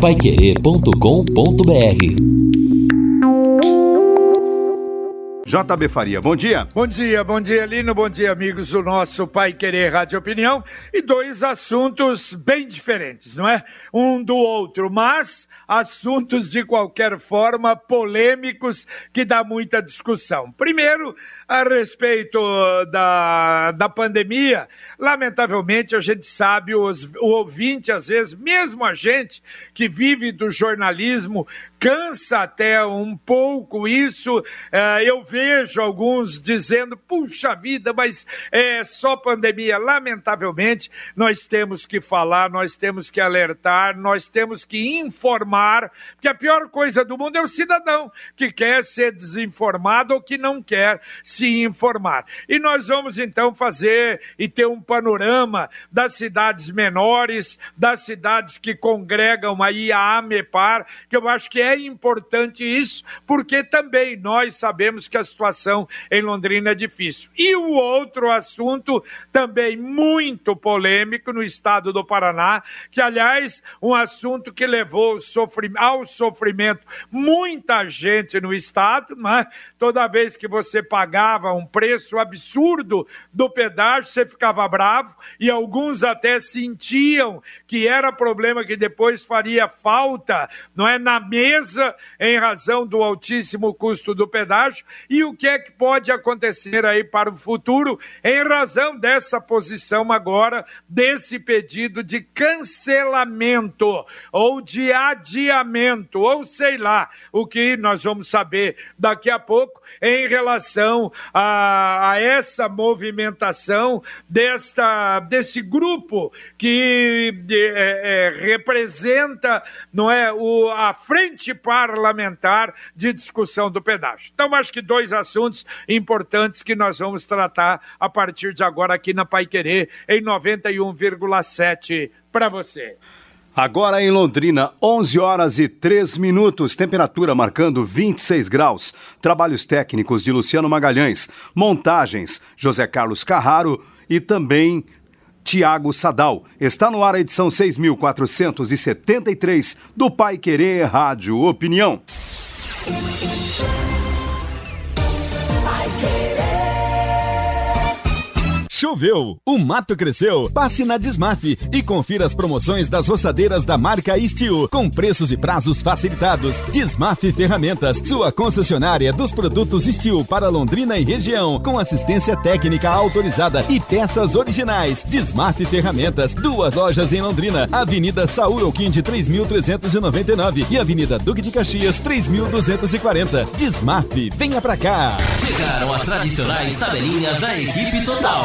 paiquerê.com.br JB Faria, bom dia. Bom dia, bom dia, Lino, bom dia, amigos do nosso Pai Querer Rádio Opinião. E dois assuntos bem diferentes, não é? Um do outro, mas assuntos de qualquer forma polêmicos que dá muita discussão. Primeiro, a respeito da, da pandemia, lamentavelmente a gente sabe, os, o ouvinte, às vezes, mesmo a gente que vive do jornalismo, cansa até um pouco isso. É, eu vejo alguns dizendo, puxa vida, mas é só pandemia. Lamentavelmente, nós temos que falar, nós temos que alertar, nós temos que informar, porque a pior coisa do mundo é o cidadão que quer ser desinformado ou que não quer se informar. E nós vamos então fazer e ter um panorama das cidades menores, das cidades que congregam aí a AMEPAR, que eu acho que é importante isso, porque também nós sabemos que a situação em Londrina é difícil. E o outro assunto também muito polêmico no estado do Paraná, que aliás, um assunto que levou ao sofrimento muita gente no estado, mas toda vez que você pagava um preço absurdo do pedágio, você ficava bravo e alguns até sentiam que era problema que depois faria falta, não é na mesa em razão do altíssimo custo do pedágio e o que é que pode acontecer aí para o futuro em razão dessa posição agora desse pedido de cancelamento ou de adiamento ou sei lá o que nós vamos saber daqui a pouco em relação a, a essa movimentação desta, desse grupo que é, é, representa não é, o, a frente parlamentar de discussão do pedágio. Então, acho que dois assuntos importantes que nós vamos tratar a partir de agora aqui na Pai Querer, em 91,7 para você. Agora em Londrina, 11 horas e 3 minutos, temperatura marcando 26 graus. Trabalhos técnicos de Luciano Magalhães, montagens José Carlos Carraro e também Tiago Sadal. Está no ar a edição 6473 do Pai Querer Rádio Opinião. Choveu, o mato cresceu. Passe na Desmaf e confira as promoções das roçadeiras da marca Steel, com preços e prazos facilitados. Desmaf Ferramentas, sua concessionária dos produtos Steel para Londrina e região, com assistência técnica autorizada e peças originais. Desmaf Ferramentas, duas lojas em Londrina, Avenida Saúl Elquinde 3399 e Avenida Duque de Caxias 3240. Desmaf, venha pra cá. Chegaram as tradicionais tabelinhas da equipe total.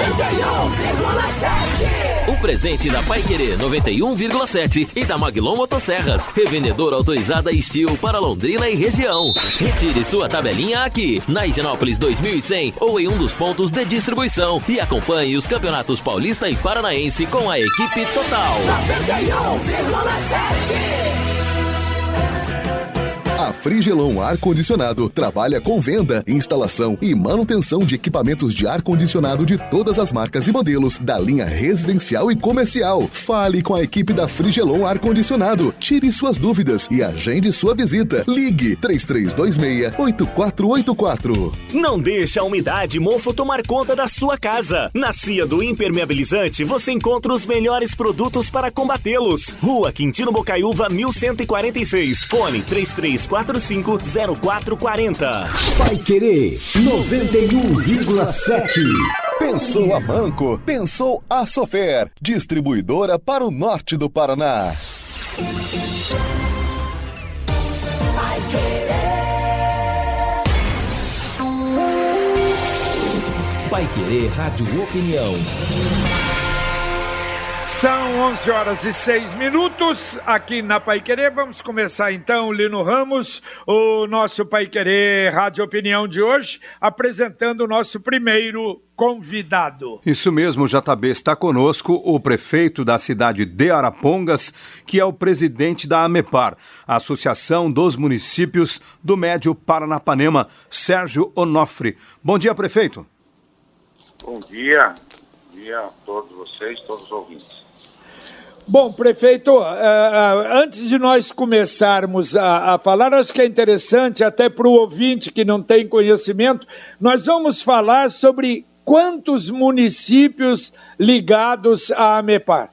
O presente da Pai Querer 91,7 e da Maglon Motosserras, revendedora autorizada Steel para Londrina e região. Retire sua tabelinha aqui, na Higienópolis 2100 ou em um dos pontos de distribuição e acompanhe os campeonatos paulista e paranaense com a equipe total. 91,7 a Frigelon Ar Condicionado trabalha com venda, instalação e manutenção de equipamentos de ar condicionado de todas as marcas e modelos da linha residencial e comercial. Fale com a equipe da Frigelon Ar Condicionado. Tire suas dúvidas e agende sua visita. Ligue 3326-8484. Não deixe a umidade mofo tomar conta da sua casa. Na Cia do Impermeabilizante você encontra os melhores produtos para combatê-los. Rua Quintino Bocaiúva 1146. Fone 33 3445-0440. Vai Querer 91,7. Pensou a Banco, pensou a Sofer, distribuidora para o norte do Paraná. Vai Querer. Vai Querer Rádio Opinião. São 11 horas e 6 minutos aqui na Pai Querer. Vamos começar então, Lino Ramos, o nosso Pai Querer Rádio Opinião de hoje, apresentando o nosso primeiro convidado. Isso mesmo, JB. Está conosco o prefeito da cidade de Arapongas, que é o presidente da AMEPAR, a Associação dos Municípios do Médio Paranapanema, Sérgio Onofre. Bom dia, prefeito. Bom dia. Dia a todos vocês, todos os ouvintes. Bom, prefeito, uh, uh, antes de nós começarmos a, a, falar, acho que é interessante, até para o ouvinte que não tem conhecimento, nós vamos falar sobre quantos municípios ligados à AMEPAR.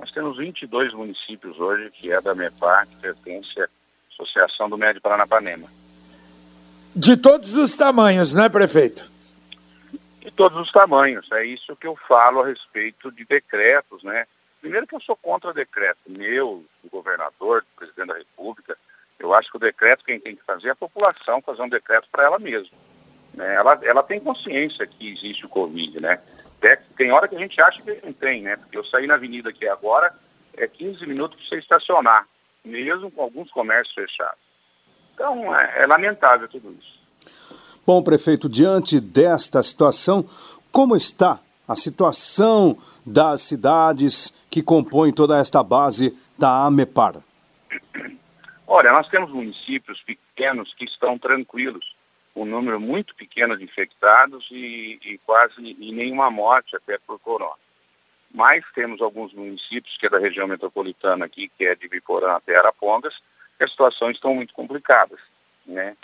Nós temos 22 municípios hoje que é da AMEPAR, que pertence à Associação do Médio Paranapanema. De todos os tamanhos, né, prefeito? De todos os tamanhos. É isso que eu falo a respeito de decretos, né? Primeiro que eu sou contra decreto meu, do governador, do presidente da República. Eu acho que o decreto quem tem que fazer é a população fazer um decreto para ela mesma. Né? Ela, ela tem consciência que existe o Covid, né? Tem hora que a gente acha que não tem, né? Porque eu saí na avenida aqui agora, é 15 minutos para você estacionar, mesmo com alguns comércios fechados. Então, é, é lamentável tudo isso. Bom, prefeito, diante desta situação, como está a situação das cidades que compõem toda esta base da AMEPAR? Olha, nós temos municípios pequenos que estão tranquilos, um número muito pequeno de infectados e, e quase e nenhuma morte até por corona. Mas temos alguns municípios, que é da região metropolitana aqui, que é de Biporã até Arapongas, que as situações estão muito complicadas, né?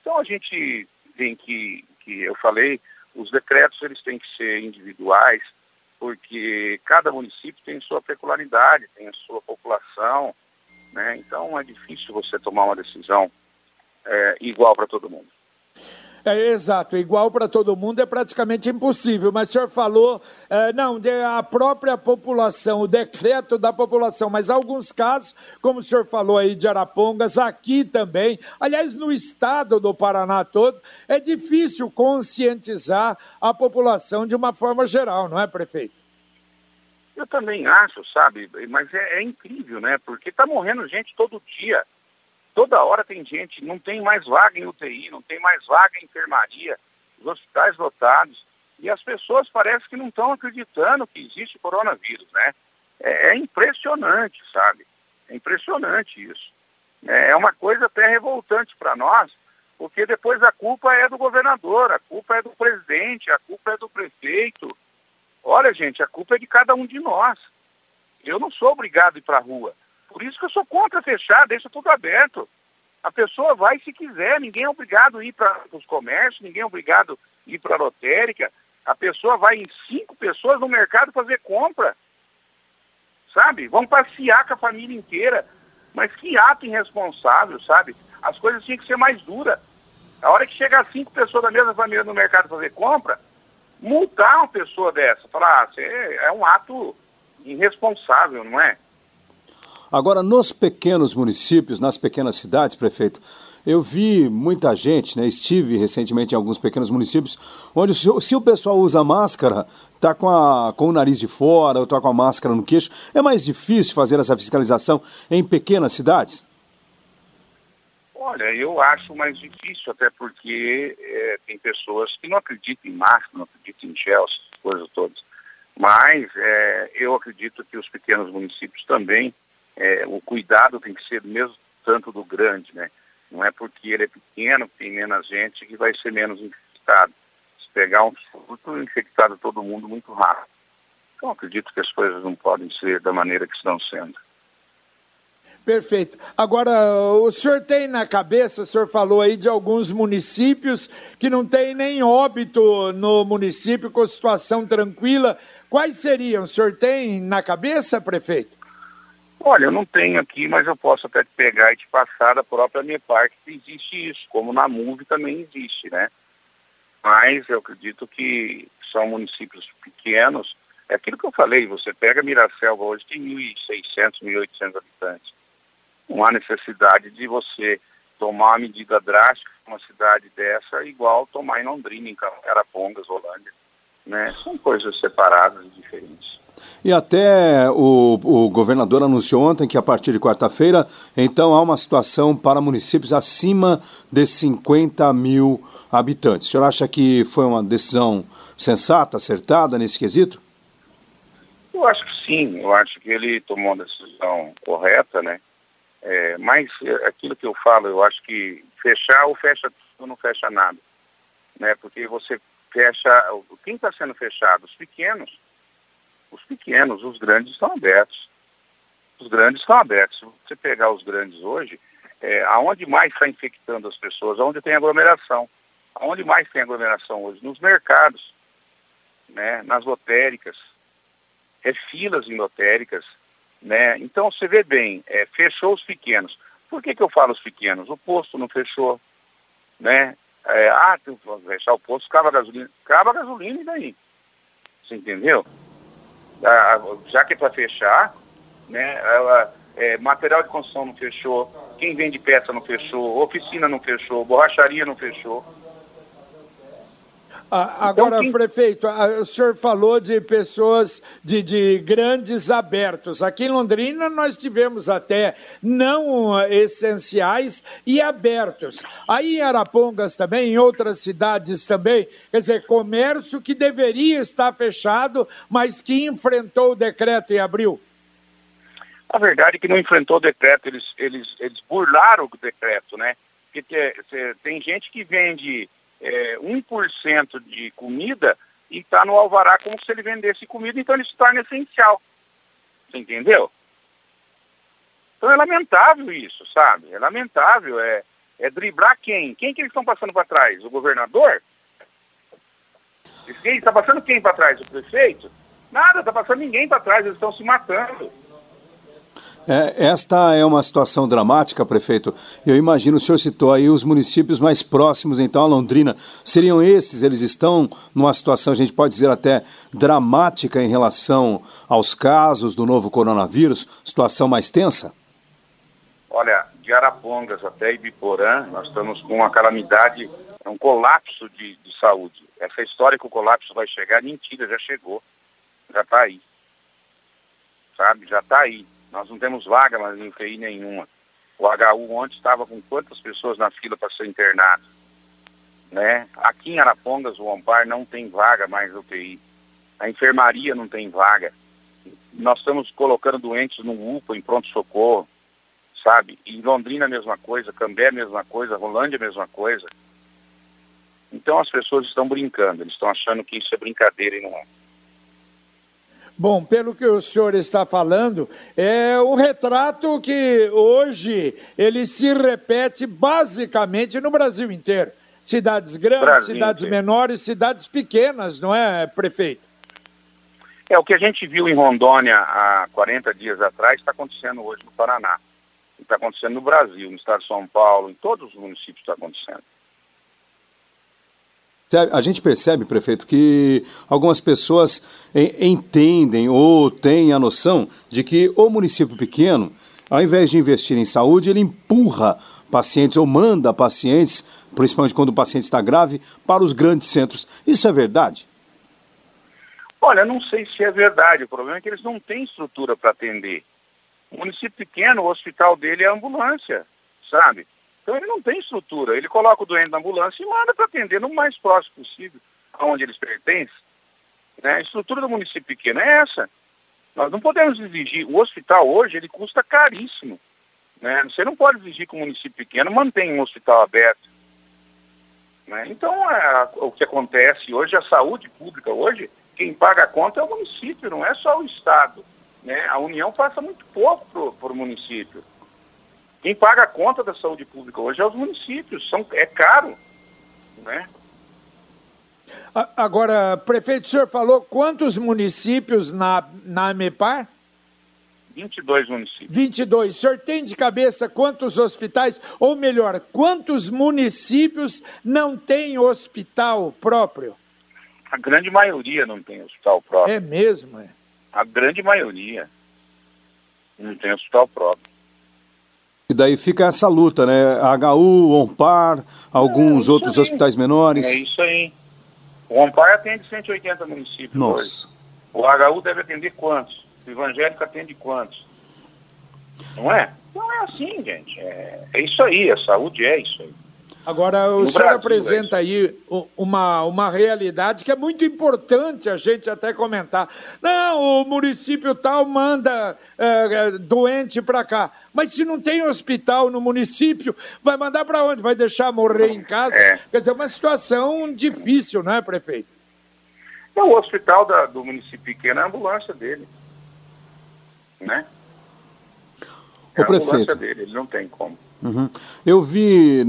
Então a gente tem que, que eu falei, os decretos eles têm que ser individuais, porque cada município tem sua peculiaridade, tem a sua população, né? Então é difícil você tomar uma decisão é, igual para todo mundo. É, exato, igual para todo mundo é praticamente impossível, mas o senhor falou, é, não, a própria população, o decreto da população, mas alguns casos, como o senhor falou aí de Arapongas, aqui também, aliás, no estado do Paraná todo, é difícil conscientizar a população de uma forma geral, não é, prefeito? Eu também acho, sabe, mas é, é incrível, né? Porque está morrendo gente todo dia. Toda hora tem gente, não tem mais vaga em UTI, não tem mais vaga em enfermaria, os hospitais lotados. E as pessoas parecem que não estão acreditando que existe coronavírus, né? É, é impressionante, sabe? É impressionante isso. É, é uma coisa até revoltante para nós, porque depois a culpa é do governador, a culpa é do presidente, a culpa é do prefeito. Olha, gente, a culpa é de cada um de nós. Eu não sou obrigado a ir para a rua. Por isso que eu sou contra fechar, deixa tudo aberto. A pessoa vai se quiser, ninguém é obrigado a ir para os comércios, ninguém é obrigado a ir para a lotérica. A pessoa vai em cinco pessoas no mercado fazer compra. Sabe? Vão passear com a família inteira. Mas que ato irresponsável, sabe? As coisas tinham que ser mais duras. A hora que chegar cinco pessoas da mesma família no mercado fazer compra, multar uma pessoa dessa, falar, ah, é um ato irresponsável, não é? Agora, nos pequenos municípios, nas pequenas cidades, prefeito, eu vi muita gente, né? Estive recentemente em alguns pequenos municípios, onde se, o pessoal usa máscara, tá com, a, com o nariz de fora, ou tá com a máscara no queixo, é mais difícil fazer essa fiscalização em pequenas cidades? Olha, eu acho mais difícil, até porque é, tem pessoas que não acreditam em máscara, não acreditam em gel, essas coisas todas. Mas é, eu acredito que os pequenos municípios também é, o cuidado tem que ser mesmo tanto do grande, né? Não é porque ele é pequeno, tem menos gente, que vai ser menos infectado. Se pegar um surto, infectado todo mundo muito rápido. Então, acredito que as coisas não podem ser da maneira que estão sendo. Perfeito. Agora, o senhor tem na cabeça, o senhor falou aí de alguns municípios que não tem nem óbito no município com situação tranquila. Quais seriam? O senhor tem na cabeça, prefeito? Olha, eu não tenho aqui, mas eu posso até pegar e te passar da própria minha parte que existe isso, como na MUV também existe, né? Mas eu acredito que são municípios pequenos. É aquilo que eu falei, você pega Miracelva hoje, tem 1.600, 1.800 habitantes. Não há necessidade de você tomar uma medida drástica numa cidade dessa, igual tomar em Londrina, em Carapongas, Holândia. Né? São coisas separadas e diferentes. E até o, o governador anunciou ontem que a partir de quarta-feira, então há uma situação para municípios acima de 50 mil habitantes. O senhor acha que foi uma decisão sensata, acertada nesse quesito? Eu acho que sim, eu acho que ele tomou uma decisão correta, né? É, mas é, aquilo que eu falo, eu acho que fechar ou fecha tudo, não fecha nada. Né? Porque você fecha. Quem está sendo fechado? Os pequenos Os pequenos, os grandes estão abertos. Os grandes estão abertos. Se você pegar os grandes hoje, é, aonde mais está infectando as pessoas? Aonde tem aglomeração. Aonde mais tem aglomeração hoje? Nos mercados, né? nas lotéricas. É filas em lotéricas. Né? Então, você vê bem, é, fechou os pequenos. Por que, que eu falo os pequenos? O posto não fechou. Né? É, ah, tem que fechar o posto, cava gasolina. Cava gasolina e daí? Você entendeu? Já que é para fechar, né, ela, é, material de construção não fechou, quem vende peça não fechou, oficina não fechou, borracharia não fechou. Ah, agora, então, prefeito, o senhor falou de pessoas de, de, grandes abertos. Aqui em Londrina nós tivemos até não essenciais e abertos. Aí em Arapongas também, em outras cidades também, quer dizer, comércio que deveria estar fechado, mas que enfrentou o decreto e abriu. A verdade é que não enfrentou o decreto, eles, eles, eles burlaram o decreto, né? Porque tem, tem gente que vende é, 1% de comida e está no alvará como se ele vendesse comida, então ele se torna essencial. Você entendeu? Então é lamentável isso, sabe? É lamentável. É, é driblar quem? Quem que eles estão passando para trás? O governador? Está passando quem para trás? O prefeito? Nada, está passando ninguém para trás, eles estão se matando. É, esta é uma situação dramática, prefeito. Eu imagino, o senhor citou aí os municípios mais próximos, então, a Londrina. Seriam esses? Eles estão numa situação, a gente pode dizer até dramática em relação aos casos do novo coronavírus? Situação mais tensa? Olha, de Arapongas até Ibiporã, nós estamos com uma calamidade, um colapso de, de saúde. Essa história que o colapso vai chegar, mentira, já chegou. Já está aí. Sabe? Já está aí nós não temos vaga mais em UTI nenhuma. O HU ontem estava com quantas pessoas na fila para ser internado? Né? Aqui em Arapongas, o Ampar não tem vaga mais UTI. A enfermaria não tem vaga. Nós estamos colocando doentes no UPA, em pronto-socorro, sabe? E Londrina a mesma coisa, Cambé a mesma coisa, Rolândia a mesma coisa. Então as pessoas estão brincando, eles estão achando que isso é brincadeira e não é. Bom, pelo que o senhor está falando, é o retrato que hoje ele se repete basicamente no Brasil inteiro. Cidades grandes, Brasil cidades inteiro. menores, cidades pequenas, não é, prefeito? É, o que a gente viu em Rondônia há 40 dias atrás está acontecendo hoje no Paraná. Está acontecendo no Brasil, no estado de São Paulo, em todos os municípios está acontecendo. A gente percebe, prefeito, que algumas pessoas entendem ou têm a noção de que o município pequeno, ao invés de investir em saúde, ele empurra pacientes ou manda pacientes, principalmente quando o paciente está grave, para os grandes centros. Isso é verdade? Olha, não sei se é verdade. O problema é que eles não têm estrutura para atender. O município pequeno, o hospital dele é ambulância, sabe? Então ele não tem estrutura. Ele coloca o doente na ambulância e manda para atender no mais próximo possível, aonde eles pertencem. Né? A estrutura do município pequeno é essa. Nós não podemos exigir. O hospital hoje ele custa caríssimo. Né? Você não pode exigir que o município pequeno mantenha um hospital aberto. Né? Então, é, o que acontece hoje, a saúde pública hoje, quem paga a conta é o município, não é só o Estado. Né? A União passa muito pouco para o município. Quem paga a conta da saúde pública hoje é os municípios, são, é caro, né? Agora, prefeito, o senhor falou quantos municípios na, na AMEPAR? 22 municípios. 22. O senhor tem de cabeça quantos hospitais, ou melhor, quantos municípios não têm hospital próprio? A grande maioria não tem hospital próprio. É mesmo, é? A grande maioria não tem hospital próprio. E daí fica essa luta, né? HU, ONPAR, alguns é outros aí. hospitais menores. É isso aí. O ONPAR atende 180 municípios Nossa. Hoje. O HU deve atender quantos? O evangélico atende quantos? Não é? Não é assim, gente. É, é isso aí, a saúde é isso aí. Agora, o no senhor Brasil, apresenta é aí uma, uma realidade que é muito importante a gente até comentar. Não, o município tal manda é, doente para cá. Mas se não tem hospital no município, vai mandar para onde? Vai deixar morrer em casa? É. Quer dizer, é uma situação difícil, não é, prefeito? Então, o hospital da, do município pequeno é a ambulância dele. Né? É a ambulância dele, ele não tem como. Uhum. Eu vi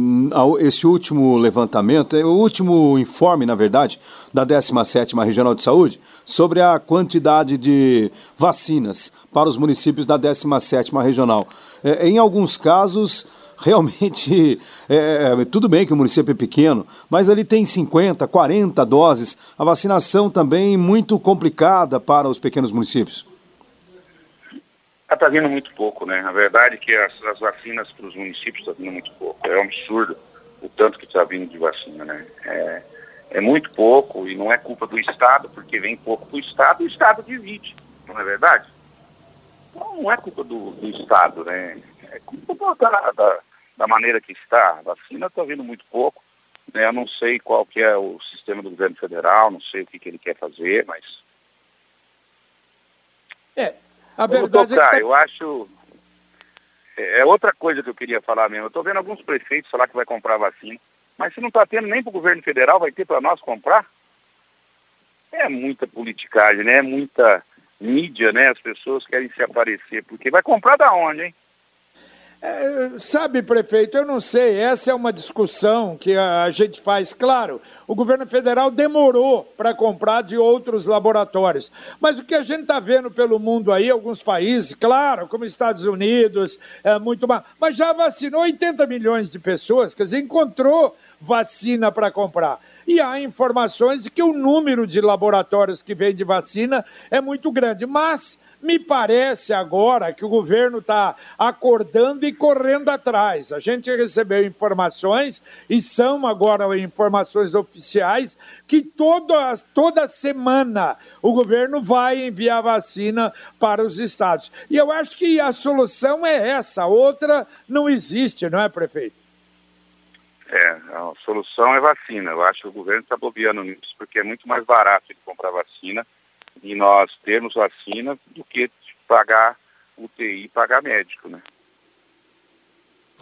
esse último levantamento, é o último informe, na verdade, da 17ª Regional de Saúde, sobre a quantidade de vacinas para os municípios da 17ª Regional. É, em alguns casos, realmente, é, é, tudo bem que o município é pequeno, mas ali tem 50, 40 doses. A vacinação também muito complicada para os pequenos municípios. Está vindo muito pouco, né? A verdade é que as, as vacinas para os municípios estão tá vindo muito pouco. É um absurdo o tanto que está vindo de vacina, né? É, é muito pouco e não é culpa do Estado, porque vem pouco para o Estado e o Estado divide, não é verdade? Então, não é culpa do, do Estado, né? É culpa da, da, da maneira que está. A vacina está vindo muito pouco. Né? Eu não sei qual que é o sistema do governo federal, não sei o que, que ele quer fazer, mas... É, a verdade tocar, é que tá... eu acho. É, é outra coisa que eu queria falar mesmo. Eu estou vendo alguns prefeitos falar que vai comprar vacina, mas se não está tendo nem para o governo federal, vai ter para nós comprar? É muita politicagem, né? É muita mídia, né? As pessoas querem se aparecer, porque vai comprar da onde, hein? É, sabe, prefeito, eu não sei, essa é uma discussão que a gente faz, claro. O governo federal demorou para comprar de outros laboratórios. Mas o que a gente está vendo pelo mundo aí, alguns países, claro, como Estados Unidos, é muito mais, mas já vacinou 80 milhões de pessoas, quer dizer, encontrou vacina para comprar. E há informações de que o número de laboratórios que vende vacina é muito grande. Mas me parece agora que o governo está acordando e correndo atrás. A gente recebeu informações, e são agora informações oficiais, que toda, toda semana o governo vai enviar vacina para os estados. E eu acho que a solução é essa, outra não existe, não é, prefeito? É, a solução é vacina. Eu acho que o governo está bobeando nisso, porque é muito mais barato ele comprar vacina e nós termos vacina do que pagar UTI e pagar médico, né?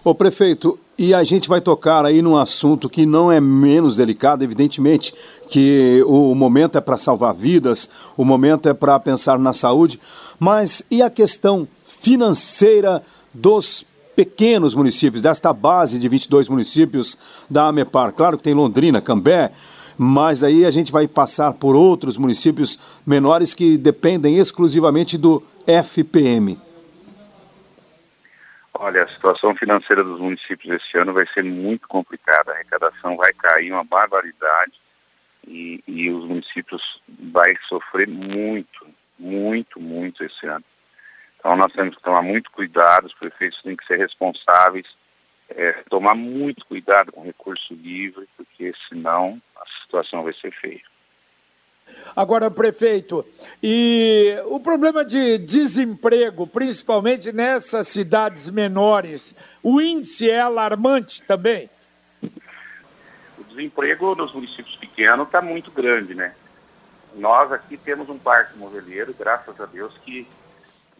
Ô prefeito, e a gente vai tocar aí num assunto que não é menos delicado, evidentemente, que o momento é para salvar vidas, o momento é para pensar na saúde, mas e a questão financeira dos pequenos municípios, desta base de 22 municípios da AMEPAR? Claro que tem Londrina, Cambé, mas aí a gente vai passar por outros municípios menores que dependem exclusivamente do FPM. Olha, a situação financeira dos municípios esse ano vai ser muito complicada. A arrecadação vai cair uma barbaridade e, e os municípios vai sofrer muito, muito, muito esse ano. Então nós temos que tomar muito cuidado, os prefeitos têm que ser responsáveis, é, tomar muito cuidado com recurso livre, porque senão a situação vai ser feia. Agora, prefeito, e o problema de desemprego, principalmente nessas cidades menores, o índice é alarmante também? O desemprego nos municípios pequenos está muito grande, né? Nós aqui temos um parque moveleiro, graças a Deus, que,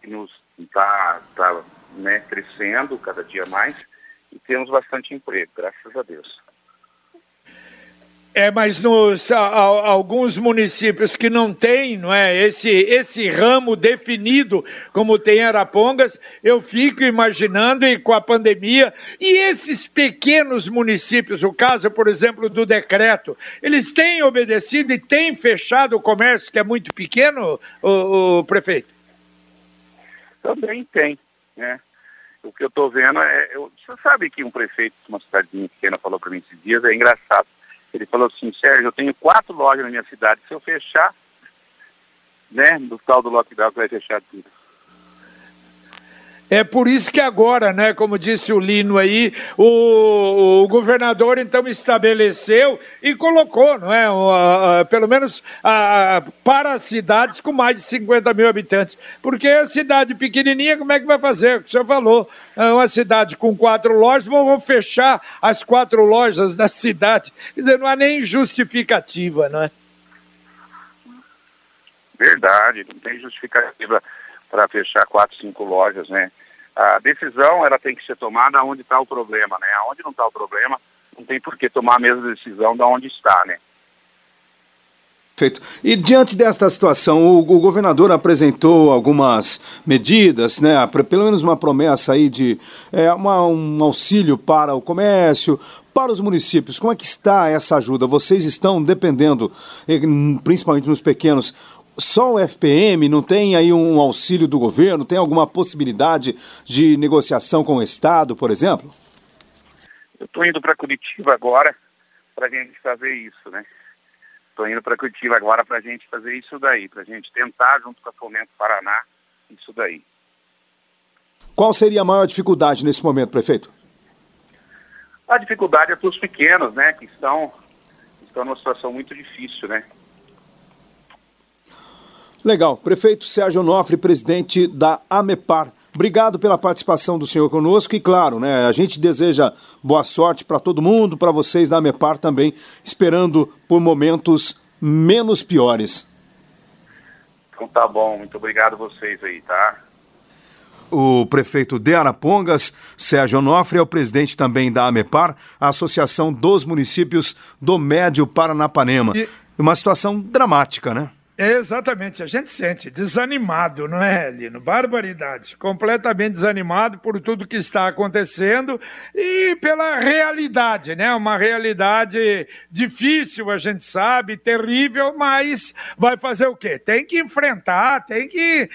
nos está tá, né, crescendo cada dia mais e temos bastante emprego, graças a Deus. É, mas nos a, a, alguns municípios que não têm, não é, esse esse ramo definido como tem Arapongas, eu fico imaginando e com a pandemia e esses pequenos municípios, o caso, por exemplo, do decreto, eles têm obedecido e têm fechado o comércio que é muito pequeno, o, o prefeito? Também tem, né? O que eu estou vendo é, eu, você sabe que um prefeito de uma cidadezinha pequena falou para mim esses dias, é engraçado ele falou assim, Sérgio, eu tenho quatro lojas na minha cidade, se eu fechar, né, no tal do lockdown que vai fechar tudo. É por isso que agora, né, como disse o Lino aí, o, o governador então estabeleceu e colocou, não é, uh, uh, pelo menos uh, para as cidades com mais de 50 mil habitantes. Porque a cidade pequenininha, como é que vai fazer? O senhor falou, é uma cidade com quatro lojas, vão fechar as quatro lojas da cidade. Quer dizer, não há nem justificativa, não é? Verdade, não tem justificativa para fechar quatro, cinco lojas, né? A decisão ela tem que ser tomada onde está o problema, né? Onde não está o problema, não tem por que tomar a mesma decisão da onde está, né? Feito. E diante desta situação, o, o, governador apresentou algumas medidas, né? Pelo menos uma promessa aí de é, uma, um auxílio para o comércio, para os municípios. Como é que está essa ajuda? Vocês estão dependendo, principalmente nos pequenos, só o FPM? Não tem aí um auxílio do governo? Tem alguma possibilidade de negociação com o Estado, por exemplo? Eu estou indo para Curitiba agora para a gente fazer isso, né? Estou indo para Curitiba agora para a gente fazer isso daí, para a gente tentar, junto com a Fomento Paraná, isso daí. Qual seria a maior dificuldade nesse momento, prefeito? A dificuldade é para os pequenos, né, que estão, estão numa situação muito difícil, né? Legal. Prefeito Sérgio Onofre, presidente da AMEPAR. Obrigado pela participação do senhor conosco e, claro, né, a gente deseja boa sorte para todo mundo, para vocês da AMEPAR também, esperando por momentos menos piores. Então tá bom, muito obrigado a vocês aí, tá? O prefeito de Arapongas, Sérgio Onofre, é o presidente também da AMEPAR, a Associação dos Municípios do Médio Paranapanema. E... Uma situação dramática, né? Exatamente, a gente sente desanimado, não é, Lino? Barbaridade. Completamente desanimado por tudo que está acontecendo e pela realidade, né? Uma realidade difícil, a gente sabe, terrível, mas vai fazer o quê? Tem que enfrentar, tem que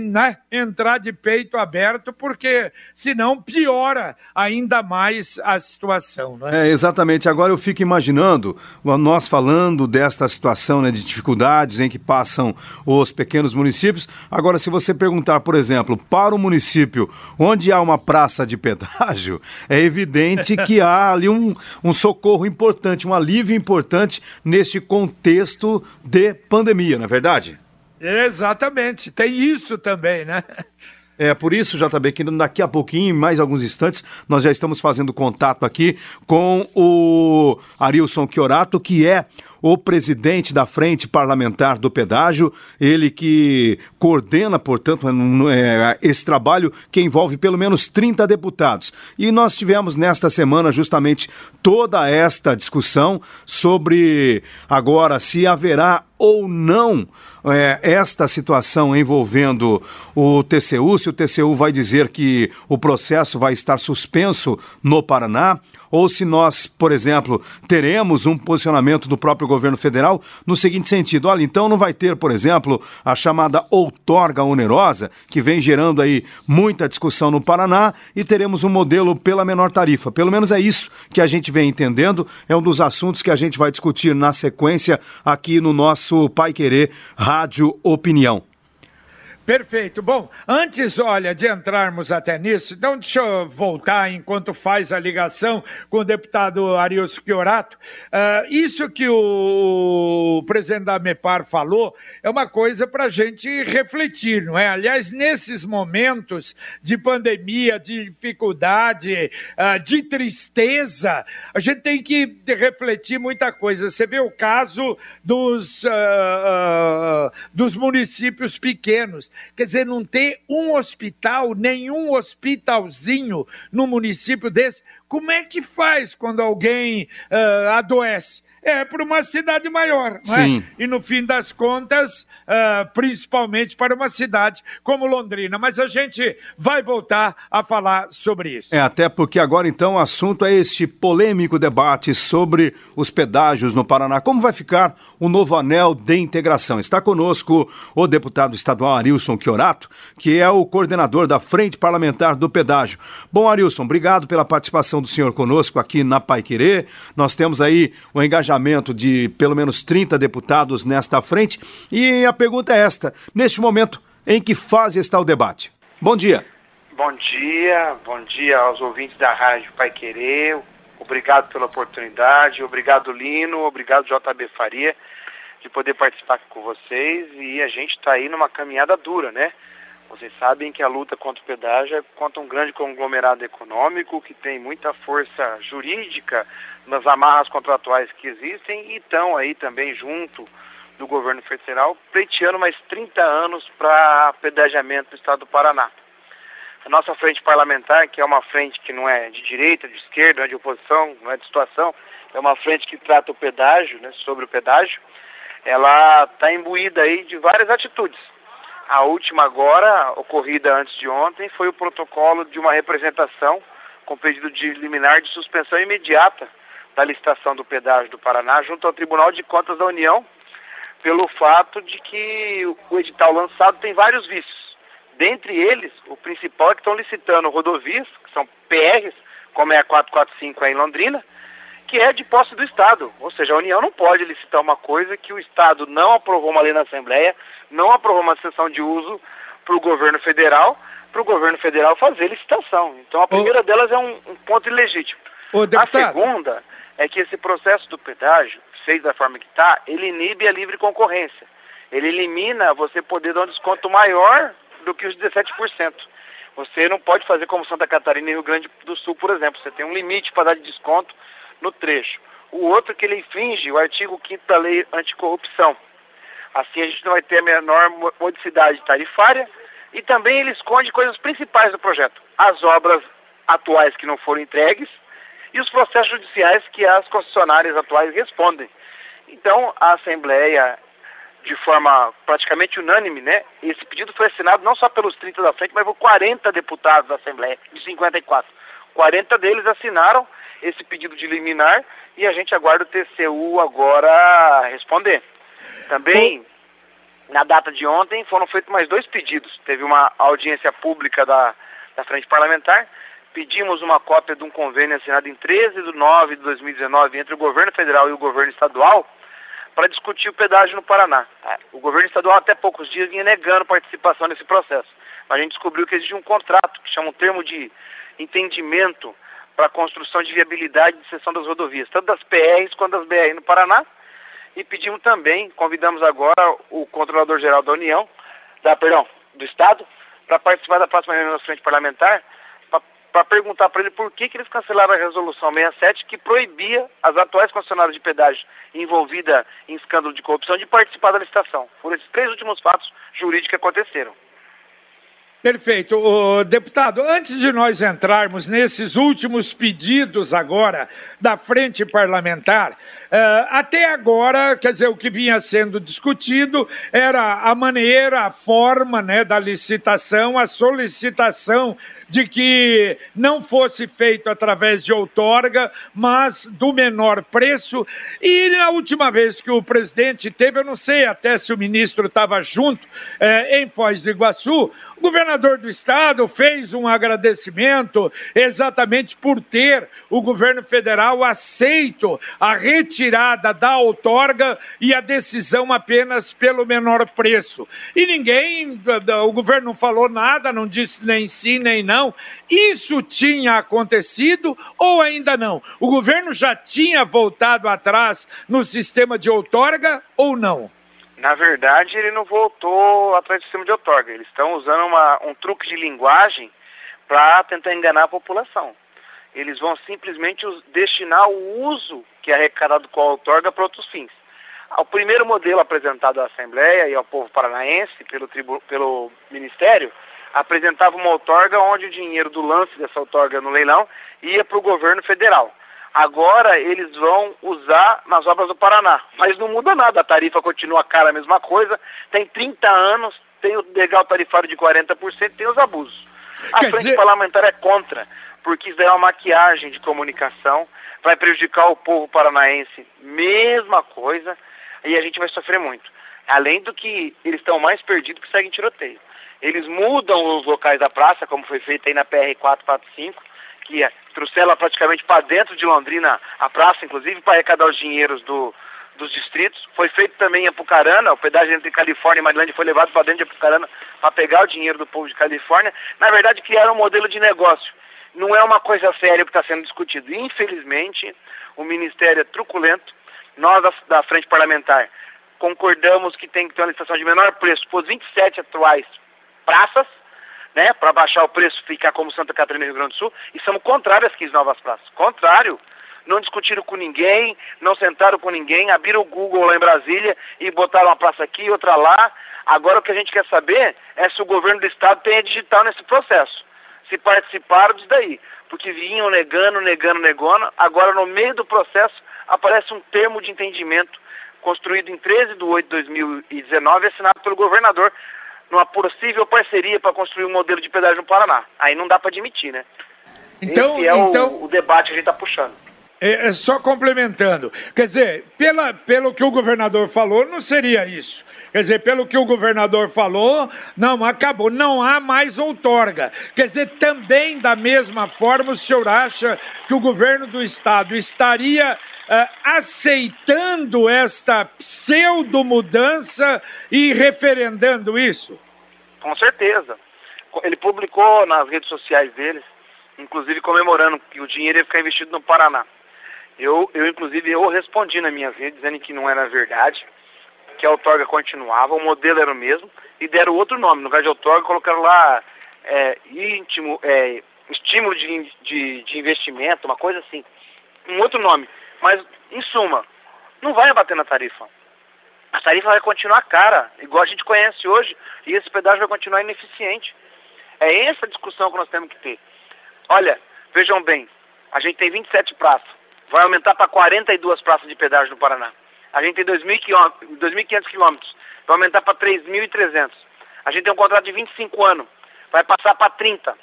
né, entrar de peito aberto, porque senão piora ainda mais a situação, não é? É, exatamente. Agora eu fico imaginando, nós falando desta situação né, de dificuldades em que passam os pequenos municípios. Agora, se você perguntar, por exemplo, para o município onde há uma praça de pedágio, é evidente que há ali um, um socorro importante, um alívio importante neste contexto de pandemia, não é verdade? Exatamente, tem isso também, né? É por isso, JB, que daqui a pouquinho, em mais alguns instantes, nós já estamos fazendo contato aqui com o Arilson Chiorato, que é o presidente da Frente Parlamentar do Pedágio, ele que coordena, portanto, é, esse trabalho que envolve pelo menos 30 deputados. E nós tivemos nesta semana justamente toda esta discussão sobre agora se haverá ou não é, esta situação envolvendo o TCU, se o TCU vai dizer que o processo vai estar suspenso no Paraná, ou se nós, por exemplo, teremos um posicionamento do próprio governo federal no seguinte sentido: olha, então não vai ter, por exemplo, a chamada outorga onerosa, que vem gerando aí muita discussão no Paraná, e teremos um modelo pela menor tarifa. Pelo menos é isso que a gente vem entendendo, é um dos assuntos que a gente vai discutir na sequência aqui no nosso Pai Querer Rádio Opinião. Perfeito. Bom, antes, olha, de entrarmos até nisso, então deixa eu voltar enquanto faz a ligação com o deputado Arius Chiorato. Uh, isso que o presidente da MEPAR falou é uma coisa para a gente refletir, não é? Aliás, nesses momentos de pandemia, de dificuldade, uh, de tristeza, a gente tem que refletir muita coisa. Você vê o caso dos, uh, dos municípios pequenos Quer dizer, não ter um hospital, nenhum hospitalzinho no município desse. Como é que faz quando alguém uh, adoece? É para uma cidade maior. Não é? E no fim das contas, uh, principalmente para uma cidade como Londrina. Mas a gente vai voltar a falar sobre isso. É, até porque agora então o assunto é este polêmico debate sobre os pedágios no Paraná. Como vai ficar o novo anel de integração? Está conosco o deputado estadual Arilson Chiorato, que é o coordenador da Frente Parlamentar do Pedágio. Bom, Arilson, obrigado pela participação do senhor conosco aqui na Pai Querer. Nós temos aí o engajamento de pelo menos 30 deputados nesta frente. E a pergunta é esta: neste momento, em que fase está o debate? Bom dia. Bom dia, bom dia aos ouvintes da Rádio Pai Querer. Obrigado pela oportunidade, obrigado Lino, obrigado JB Faria de poder participar com vocês e a gente está aí numa caminhada dura, né? Vocês sabem que a luta contra o pedágio é contra um grande conglomerado econômico que tem muita força jurídica nas amarras contratuais que existem e estão aí também junto do governo federal pleiteando mais 30 anos para pedagiamento do estado do Paraná. A nossa frente parlamentar, que é uma frente que não é de direita, de esquerda, não é de oposição, não é de situação, é uma frente que trata o pedágio, né, sobre o pedágio, ela está imbuída aí de várias atitudes. A última agora, ocorrida antes de ontem, foi o protocolo de uma representação com pedido de liminar de suspensão imediata da licitação do pedágio do Paraná junto ao Tribunal de Contas da União, pelo fato de que o edital lançado tem vários vícios. Dentre eles, o principal é que estão licitando rodovias, que são PRs, como é a 445 aí em Londrina, que é de posse do Estado. Ou seja, a União não pode licitar uma coisa que o Estado não aprovou uma lei na Assembleia, não aprovou uma sessão de uso para o governo federal, para o governo federal fazer licitação. Então a primeira delas é um, um ponto ilegítimo. a segunda é que esse processo do pedágio, feito da forma que está, ele inibe a livre concorrência. Ele elimina você poder dar um desconto maior do que os 17%. Você não pode fazer como Santa Catarina e Rio Grande do Sul, por exemplo. Você tem um limite para dar de desconto no trecho. O outro é que ele infringe o artigo 5 da lei anticorrupção. Assim a gente não vai ter a menor modicidade tarifária e também ele esconde coisas principais do projeto. As obras atuais que não foram entregues e os processos judiciais que as concessionárias atuais respondem. Então, a Assembleia, de forma praticamente unânime, né, esse pedido foi assinado não só pelos 30 da frente, mas por 40 deputados da Assembleia, de 54. 40 deles assinaram esse pedido de liminar e a gente aguarda o TCU agora responder. Também, na data de ontem, foram feitos mais dois pedidos. Teve uma audiência pública da, da Frente Parlamentar, pedimos uma cópia de um convênio assinado em 13 de nove de 2019 entre o governo federal e o governo estadual para discutir o pedágio no Paraná. O governo estadual até poucos dias vinha negando participação nesse processo. Mas a gente descobriu que existe um contrato, que chama um termo de entendimento para a construção de viabilidade de seção das rodovias, tanto das PRs quanto das BR no Paraná. E pedimos também, convidamos agora o controlador-geral da União, da, perdão, do Estado, para participar da próxima reunião da frente parlamentar, para perguntar para ele por que, que eles cancelaram a resolução 67 que proibia as atuais concessionárias de pedágio envolvidas em escândalo de corrupção de participar da licitação. Foram esses três últimos fatos jurídicos que aconteceram. Perfeito. Deputado, antes de nós entrarmos nesses últimos pedidos agora da frente parlamentar, uh, até agora, quer dizer, o que vinha sendo discutido era a maneira, a forma né, da licitação, a solicitação de que não fosse feito através de outorga, mas do menor preço. E na última vez que o presidente teve, eu não sei até se o ministro estava junto eh, em Foz do Iguaçu, o governador do estado fez um agradecimento exatamente por ter o governo federal aceito a retirada da outorga e a decisão apenas pelo menor preço. E ninguém, o governo não falou nada, não disse nem sim nem não. Isso tinha acontecido ou ainda não? O governo já tinha voltado atrás no sistema de outorga ou não? Na verdade, ele não voltou atrás do sistema de outorga. Eles estão usando uma, um truque de linguagem para tentar enganar a população. Eles vão simplesmente destinar o uso que é arrecadado com a outorga para outros fins. O primeiro modelo apresentado à Assembleia e ao povo paranaense pelo, tribu, pelo Ministério apresentava uma outorga onde o dinheiro do lance dessa outorga no leilão ia para o governo federal. Agora eles vão usar nas obras do Paraná. Mas não muda nada, a tarifa continua cara, a mesma coisa. Tem 30 anos, tem o legal tarifário de 40%, tem os abusos. A Quer frente dizer... parlamentar é contra, porque isso é uma maquiagem de comunicação, vai prejudicar o povo paranaense, mesma coisa, e a gente vai sofrer muito. Além do que eles estão mais perdidos que seguem tiroteio. Eles mudam os locais da praça, como foi feito aí na PR 445, que é trouxe ela praticamente para dentro de Londrina, a praça, inclusive, para arrecadar os dinheiros do, dos distritos. Foi feito também em Apucarana, o pedágio entre Califórnia e Maryland foi levado para dentro de Apucarana para pegar o dinheiro do povo de Califórnia. Na verdade, criaram um modelo de negócio. Não é uma coisa séria que está sendo discutido. Infelizmente, o Ministério é truculento. Nós, da, da Frente Parlamentar, concordamos que tem que ter uma licitação de menor preço os 27 atuais praças, né, para baixar o preço, ficar como Santa Catarina e Rio Grande do Sul, e somos contrários às 15 novas praças. Contrário. Não discutiram com ninguém, não sentaram com ninguém, abriram o Google lá em Brasília e botaram uma praça aqui, outra lá. Agora o que a gente quer saber é se o governo do estado tem a digital nesse processo. Se participaram disso daí. Porque vinham negando, negando, negando. Agora no meio do processo aparece um termo de entendimento construído em 13 de 8 de 2019 assinado pelo governador numa possível parceria para construir um modelo de pedágio no Paraná. Aí não dá para admitir, né? Então, Esse é então... O, o debate que a gente está puxando. É, é, só complementando, quer dizer, pela, pelo que o governador falou, não seria isso. Quer dizer, pelo que o governador falou, não, acabou, não há mais outorga. Quer dizer, também da mesma forma, o senhor acha que o governo do estado estaria aceitando esta pseudo-mudança e referendando isso? Com certeza. Ele publicou nas redes sociais dele, inclusive comemorando que o dinheiro ia ficar investido no Paraná. Eu, eu inclusive, eu respondi na minha rede dizendo que não era verdade, que a outorga continuava, o modelo era o mesmo, e deram outro nome. No lugar de outorga, colocaram lá é, íntimo, é, estímulo de, de, de investimento, uma coisa assim. Um outro nome. Mas, em suma, não vai abater na tarifa. A tarifa vai continuar cara, igual a gente conhece hoje, e esse pedágio vai continuar ineficiente. É essa discussão que nós temos que ter. Olha, vejam bem, a gente tem 27 praças vai aumentar para 42 praças de pedágio no Paraná. A gente tem 2.500 quilômetros, vai aumentar para 3.300. A gente tem um contrato de 25 anos, vai passar para 30.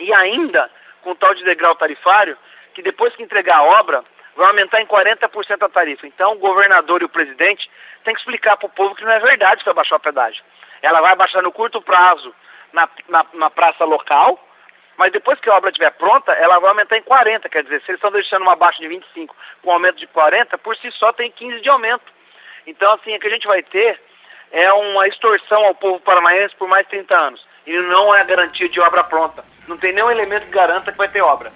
E ainda, com tal de degrau tarifário, que depois que entregar a obra, vai aumentar em 40% a tarifa. Então, o governador e o presidente têm que explicar para o povo que não é verdade que vai baixar o pedágio. Ela vai baixar no curto prazo na, na, na praça local, mas depois que a obra estiver pronta, ela vai aumentar em 40, quer dizer, se eles estão deixando uma baixa de 25 com um aumento de 40, por si só tem 15 de aumento. Então, assim, o que a gente vai ter é uma extorsão ao povo paranaense por mais de 30 anos. E não é garantia de obra pronta. Não tem nenhum elemento que garanta que vai ter obra.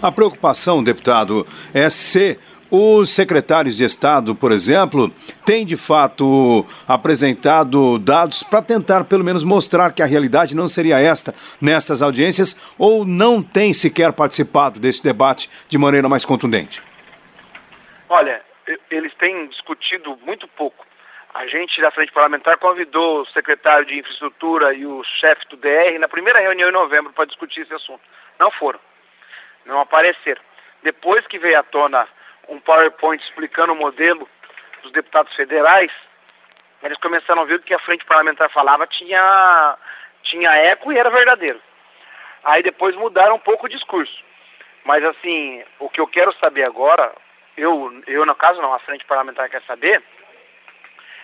A preocupação, deputado, é se os secretários de Estado, por exemplo, têm de fato apresentado dados para tentar pelo menos mostrar que a realidade não seria esta nestas audiências ou não têm sequer participado desse debate de maneira mais contundente? Olha, eles têm discutido muito pouco. A gente da Frente Parlamentar convidou o secretário de Infraestrutura e o chefe do DR na primeira reunião em novembro para discutir esse assunto. Não foram, não apareceram. Depois que veio à tona um PowerPoint explicando o modelo dos deputados federais, eles começaram a ver que a frente parlamentar falava tinha, tinha eco e era verdadeiro. Aí depois mudaram um pouco o discurso. Mas assim, o que eu quero saber agora, eu, eu no caso não, a frente parlamentar quer saber,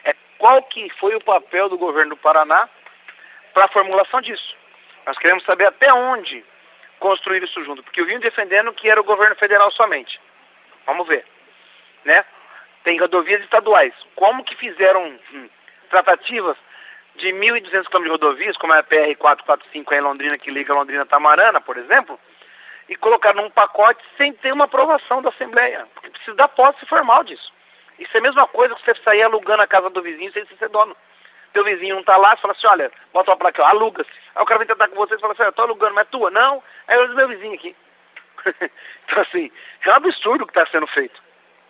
é qual que foi o papel do governo do Paraná para a formulação disso. Nós queremos saber até onde construir isso junto, porque eu vim defendendo que era o governo federal somente. Vamos ver. Né? Tem rodovias estaduais. Como que fizeram hum, tratativas de 1.200 km de rodovias, como é a PR-445 em Londrina, que liga Londrina Tamarana, por exemplo, e colocar num pacote sem ter uma aprovação da Assembleia, porque precisa da posse formal disso. Isso é a mesma coisa que você sair alugando a casa do vizinho sem ser dono. Teu vizinho não está lá, você fala assim, olha, bota uma placa, aluga-se. Aí o cara vem tentar com você e fala assim, eu estou alugando, mas é tua? Não, é o meu vizinho aqui. então, assim, é um absurdo o que está sendo feito.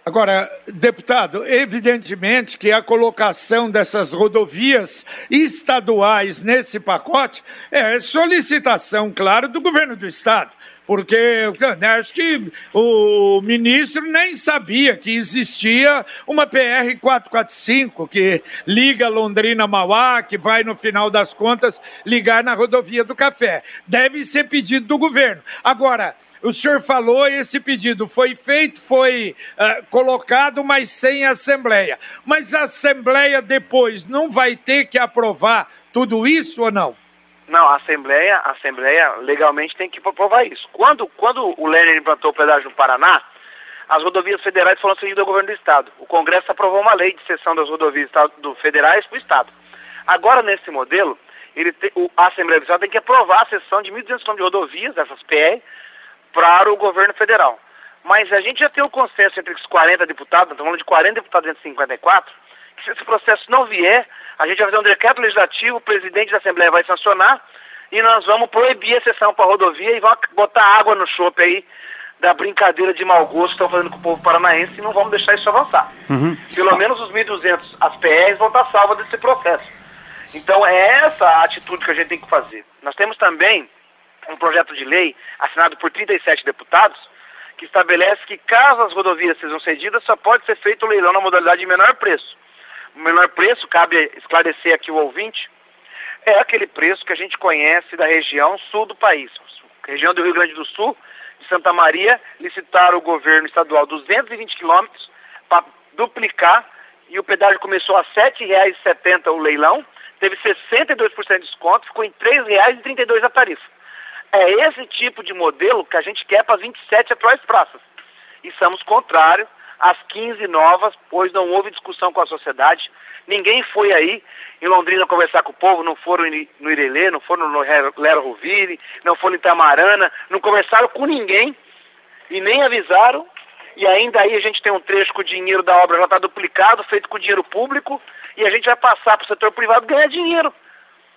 Agora, deputado, evidentemente que a colocação dessas rodovias estaduais nesse pacote é solicitação, claro, do governo do estado. Porque né, acho que o ministro nem sabia que existia uma PR 445 que liga Londrina a Mauá, que vai, no final das contas, ligar na rodovia do Café. Deve ser pedido do governo. Agora, o senhor falou, esse pedido foi feito, foi uh, colocado, mas sem assembleia. Mas a assembleia depois não vai ter que aprovar tudo isso ou não? Não, a Assembleia, a Assembleia legalmente tem que aprovar isso. Quando, quando o Lerner implantou o pedágio no Paraná, as rodovias federais foram cedidas ao governo do Estado. O Congresso aprovou uma lei de cessão das rodovias do federais para o Estado. Agora, nesse modelo, ele te, o, a Assembleia do Estado tem que aprovar a cessão de 1.200 km de rodovias, essas PR, para o governo federal. Mas a gente já tem um consenso entre os 40 deputados, estamos falando de 40 deputados entre 54, que se esse processo não vier, a gente vai fazer um decreto legislativo, o presidente da Assembleia vai sancionar e nós vamos proibir a sessão para a rodovia e vamos botar água no chope aí da brincadeira de mau gosto que estão fazendo com o povo paranaense e não vamos deixar isso avançar. Uhum. Pelo menos os 1.200, as PRs vão estar salvas desse processo. Então é essa a atitude que a gente tem que fazer. Nós temos também um projeto de lei assinado por 37 deputados que estabelece que caso as rodovias sejam cedidas, só pode ser feito o leilão na modalidade de menor preço. O menor preço, cabe esclarecer aqui o ouvinte, é aquele preço que a gente conhece da região sul do país. Região do Rio Grande do Sul, de Santa Maria, licitaram o governo estadual 220 quilômetros para duplicar e o pedágio começou a R$ 7,70 o leilão, teve 62% de desconto, ficou em R$ 3,32 a tarifa. É esse tipo de modelo que a gente quer para as 27 atuais praças. E somos contrários às 15 novas, pois não houve discussão com a sociedade. Ninguém foi aí em Londrina conversar com o povo, não foram no Irelê, não foram no Lero Roville, não foram em Itamarana, não conversaram com ninguém e nem avisaram. E ainda aí a gente tem um trecho que o dinheiro da obra já está duplicado, feito com dinheiro público, e a gente vai passar para o setor privado ganhar dinheiro.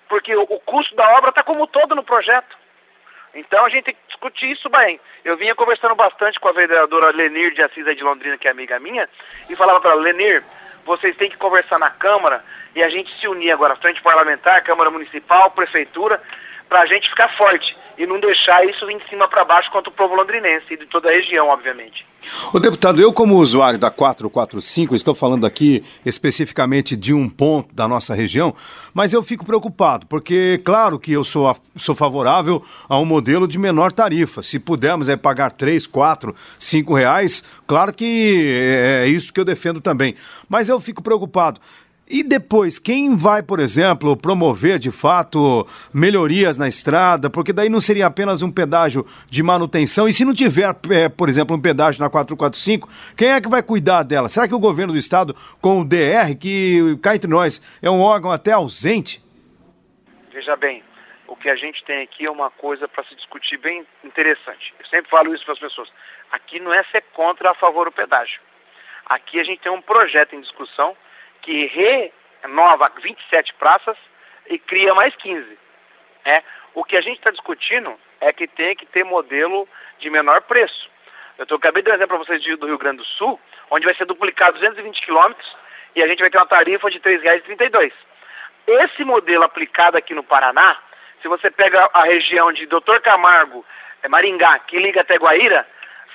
Porque o, o custo da obra está como todo no projeto. Então a gente tem que discutir isso bem. Eu vinha conversando bastante com a vereadora Lenir de Assis de Londrina, que é amiga minha, e falava para ela, Lenir, vocês têm que conversar na Câmara e a gente se unir agora, frente parlamentar, Câmara Municipal, Prefeitura, para a gente ficar forte e não deixar isso vir de cima para baixo contra o povo londrinense e de toda a região, obviamente. O deputado, eu como usuário da 445, estou falando aqui especificamente de um ponto da nossa região, mas eu fico preocupado, porque claro que eu sou, a, sou favorável a um modelo de menor tarifa. Se pudermos é, pagar 3, 4, 5 reais, claro que é, é isso que eu defendo também. Mas eu fico preocupado. E depois, quem vai, por exemplo, promover de fato melhorias na estrada? Porque daí não seria apenas um pedágio de manutenção. E se não tiver, é, por exemplo, um pedágio na 445, quem é que vai cuidar dela? Será que o governo do estado, com o DR, que cá entre nós é um órgão até ausente? Veja bem, o que a gente tem aqui é uma coisa para se discutir bem interessante. Eu sempre falo isso para as pessoas. Aqui não é ser contra a favor do pedágio. Aqui a gente tem um projeto em discussão que renova 27 praças e cria mais 15. É, o que a gente está discutindo é que tem que ter modelo de menor preço. Eu tô, acabei de dar exemplo para vocês do Rio Grande do Sul, onde vai ser duplicado 220 quilômetros e a gente vai ter uma tarifa de R$ 3,32. Esse modelo aplicado aqui no Paraná, se você pega a região de Doutor Camargo, é Maringá, que liga até Guaíra,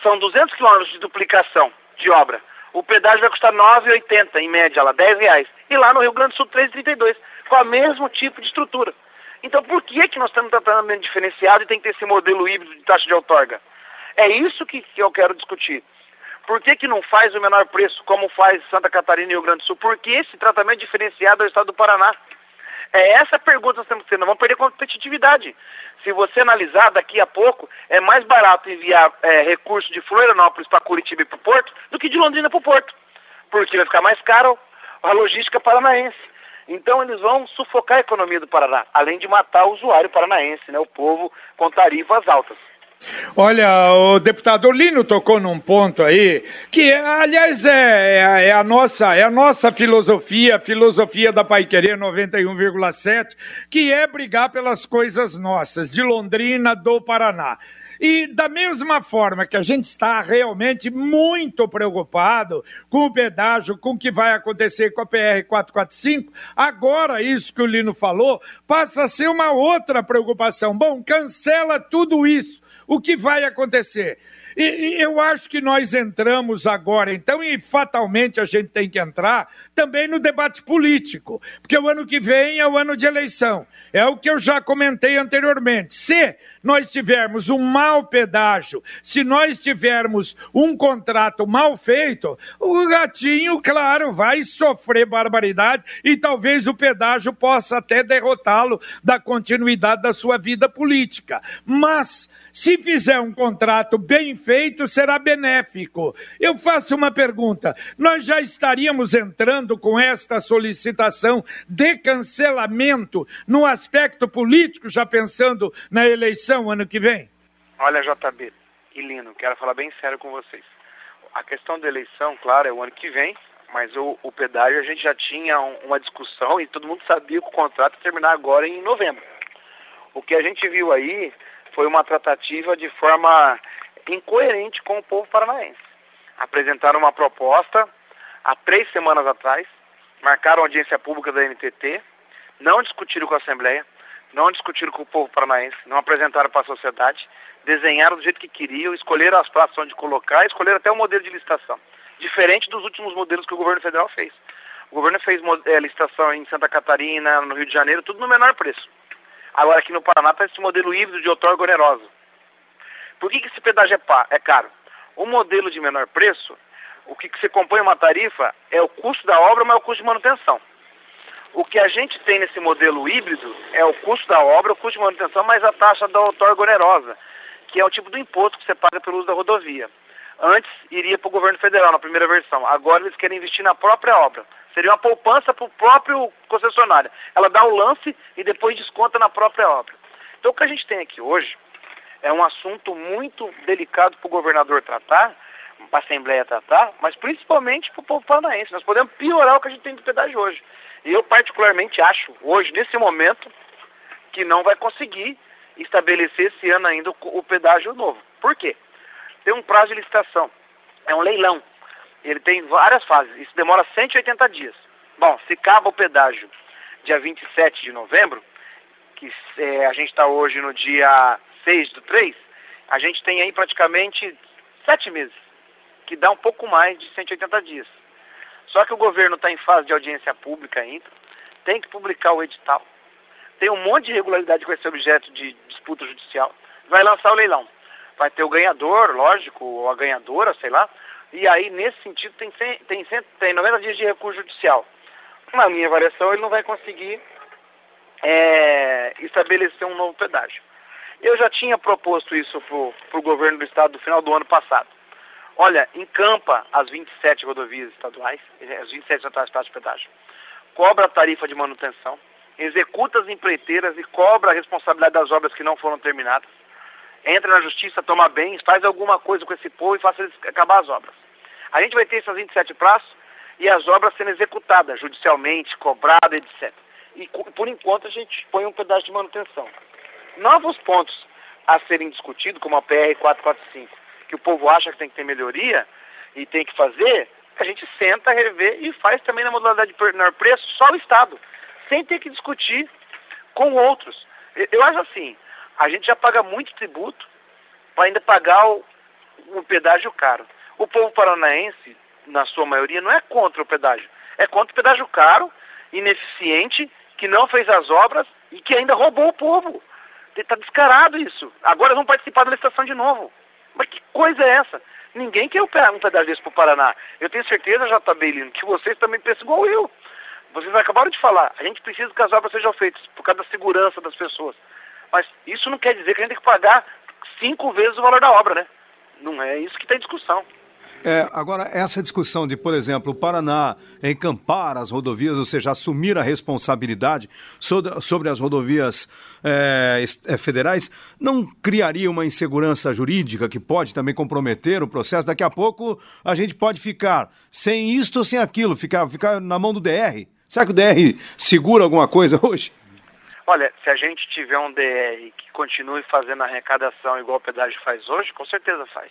são 200 quilômetros de duplicação de obra o pedágio vai custar R$ 9,80 em média, lá, 10 reais. E lá no Rio Grande do Sul, R$ 3,32, com o mesmo tipo de estrutura. Então por que, que nós estamos tratando diferenciado e tem que ter esse modelo híbrido de taxa de outorga? É isso que, que eu quero discutir. Por que, que não faz o menor preço, como faz Santa Catarina e Rio Grande do Sul? Por que esse tratamento diferenciado é o estado do Paraná? É essa a pergunta que nós temos que ter. Nós vamos perder competitividade. Se você analisar, daqui a pouco, é mais barato enviar é, recursos de Florianópolis para Curitiba e para o Porto do que de Londrina para o Porto. Porque vai ficar mais caro a logística paranaense. Então eles vão sufocar a economia do Paraná, além de matar o usuário paranaense, né, o povo com tarifas altas. Olha, o deputado Lino tocou num ponto aí que, aliás, é, é, é, a, nossa, é a nossa filosofia, a filosofia da Paiquerê 91,7, que é brigar pelas coisas nossas, de Londrina, do Paraná. E da mesma forma que a gente está realmente muito preocupado com o pedágio, com o que vai acontecer com a PR 445, agora isso que o Lino falou passa a ser uma outra preocupação. Bom, cancela tudo isso o que vai acontecer? E, e, eu acho que nós entramos agora, então, e fatalmente a gente tem que entrar também no debate político, porque o ano que vem é o ano de eleição. É o que eu já comentei anteriormente. Se nós tivermos um mau pedágio, se nós tivermos um contrato mal feito, o gatinho, claro, vai sofrer barbaridade e talvez o pedágio possa até derrotá-lo da continuidade da sua vida política. Mas se fizer um contrato bem feito, será benéfico. Eu faço uma pergunta: nós já estaríamos entrando com esta solicitação de cancelamento no aspecto político, já pensando na eleição ano que vem? Olha, JB e Lino, quero falar bem sério com vocês. A questão da eleição, claro, é o ano que vem, mas o, o pedágio a gente já tinha um, uma discussão e todo mundo sabia que o contrato ia terminar agora em novembro. O que a gente viu aí foi uma tratativa de forma incoerente com o povo paranaense. Apresentaram uma proposta há três semanas atrás, marcaram audiência pública da NTT, não discutiram com a Assembleia, não discutiram com o povo paranaense, não apresentaram para a sociedade, desenharam do jeito que queriam, escolheram as praças onde colocar, escolheram até o modelo de licitação. Diferente dos últimos modelos que o governo federal fez. O governo fez é, licitação em Santa Catarina, no Rio de Janeiro, tudo no menor preço. Agora aqui no Paraná está esse modelo híbrido de outorga onerosa. Por que, que esse pedágio é, é caro? O modelo de menor preço, o que, que compõe uma tarifa é o custo da obra, mas é o custo de manutenção. O que a gente tem nesse modelo híbrido é o custo da obra, o custo de manutenção, mais a taxa da outorga onerosa, que é o tipo do imposto que você paga pelo uso da rodovia. Antes iria para o governo federal na primeira versão, agora eles querem investir na própria obra. Seria uma poupança para o próprio concessionário. Ela dá o lance e depois desconta na própria obra. Então o que a gente tem aqui hoje é um assunto muito delicado para o governador tratar, para a Assembleia tratar, mas principalmente para o povo paranaense. Nós podemos piorar o que a gente tem de pedágio hoje. E eu particularmente acho, hoje, nesse momento, que não vai conseguir estabelecer esse ano ainda o, pedágio novo. Por quê? Tem um prazo de licitação, é um leilão. Ele tem várias fases, isso demora 180 dias. Bom, se acaba o pedágio dia 27 de novembro, que é, a gente está hoje no dia 6 do 3, a gente tem aí praticamente sete meses, que dá um pouco mais de 180 dias. Só que o governo está em fase de audiência pública ainda, tem que publicar o edital, tem um monte de irregularidade com esse objeto de disputa judicial, vai lançar o leilão. Vai ter o ganhador, lógico, ou a ganhadora, sei lá, e aí, nesse sentido, tem, tem, tem 90 dias de recurso judicial. Na minha avaliação, ele não vai conseguir é, estabelecer um novo pedágio. Eu já tinha proposto isso para o governo do estado no final do ano passado. Olha, encampa as 27 rodovias estaduais, as 27 estaduais de pedágio, cobra a tarifa de manutenção, executa as empreiteiras e cobra a responsabilidade das obras que não foram terminadas, entra na justiça, toma bens, faz alguma coisa com esse povo e faça eles acabar as obras. A gente vai ter essas 27 praças e as obras sendo executadas judicialmente, cobradas, etc. E por enquanto a gente põe um pedaço de manutenção. Novos pontos a serem discutidos, como a PR 445, que o povo acha que tem que ter melhoria e tem que fazer, a gente senta, rever e faz também na modalidade de menor preço só o Estado, sem ter que discutir com outros. Eu acho assim, a gente já paga muito tributo para ainda pagar o, o pedágio caro. O povo paranaense, na sua maioria, não é contra o pedágio, é contra o pedágio caro, ineficiente, que não fez as obras e que ainda roubou o povo. Está descarado isso. Agora vão participar da licitação de novo. Mas que coisa é essa? Ninguém quer um pedaço desse para o Paraná. Eu tenho certeza, JB Lino, que vocês também pensam igual eu. Vocês acabaram de falar. A gente precisa que as obras sejam feitas por causa da segurança das pessoas. Mas isso não quer dizer que a gente tem que pagar cinco vezes o valor da obra, né? Não é isso que está em discussão. É, agora, essa discussão de, por exemplo, o Paraná encampar as rodovias, ou seja, assumir a responsabilidade sobre as rodovias é, é, federais, não criaria uma insegurança jurídica que pode também comprometer o processo? Daqui a pouco a gente pode ficar sem isto ou sem aquilo, ficar, ficar na mão do DR. Será que o DR segura alguma coisa hoje? Olha, se a gente tiver um DR que continue fazendo arrecadação igual o pedágio faz hoje, com certeza faz.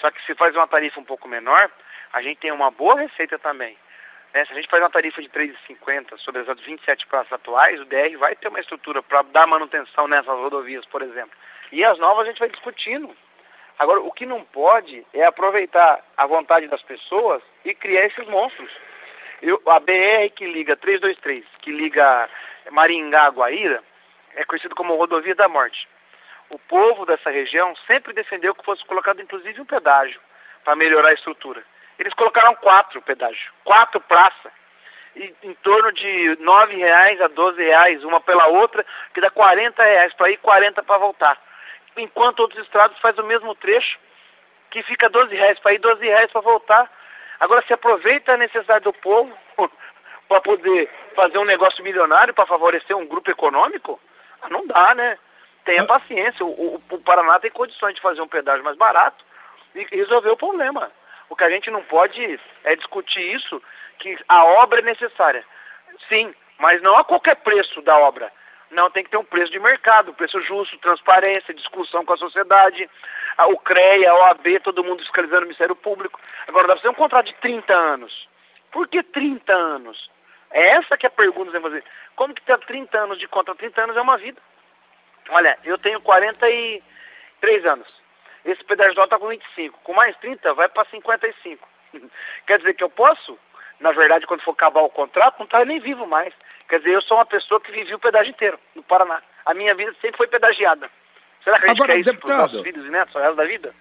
Só que se faz uma tarifa um pouco menor, a gente tem uma boa receita também. Né? Se a gente faz uma tarifa de 3,50 sobre as 27 praças atuais, o DR vai ter uma estrutura para dar manutenção nessas rodovias, por exemplo. E as novas a gente vai discutindo. Agora, o que não pode é aproveitar a vontade das pessoas e criar esses monstros. Eu, a BR que liga 323, que liga Maringá a Guaíra, é conhecido como Rodovia da Morte o povo dessa região sempre defendeu que fosse colocado inclusive um pedágio para melhorar a estrutura. Eles colocaram quatro pedágios, quatro praças, e, em torno de nove reais a doze reais, uma pela outra, que dá 40 reais para ir, 40 para voltar. Enquanto outros estrados fazem o mesmo trecho, que fica 12 reais para ir, 12 reais para voltar. Agora se aproveita a necessidade do povo para poder fazer um negócio milionário para favorecer um grupo econômico? Ah, não dá, né? Tenha paciência. O, o, o, Paraná tem condições de fazer um pedágio mais barato e resolver o problema. O que a gente não pode é discutir isso, que a obra é necessária. Sim, mas não a qualquer preço da obra. Não, tem que ter um preço de mercado, preço justo, transparência, discussão com a sociedade, o CREA, a OAB, todo mundo fiscalizando o Ministério Público. Agora, dá para ser um contrato de 30 anos. Por que 30 anos? É essa que é a pergunta que você fazer. Como que ter 30 anos de contrato? 30 anos é uma vida. Olha, eu tenho 40 e, Três anos. Esse pedágio atual está com 25. Com mais 30, vai para 55. Quer dizer que eu posso? Na verdade, quando for acabar o contrato, não está nem vivo mais. Quer dizer, eu sou uma pessoa que vivi o pedágio inteiro no Paraná. A minha vida sempre foi pedagiada. Será que a gente Agora, quer isso deputado, para os nossos filhos e netos, o resto da vida?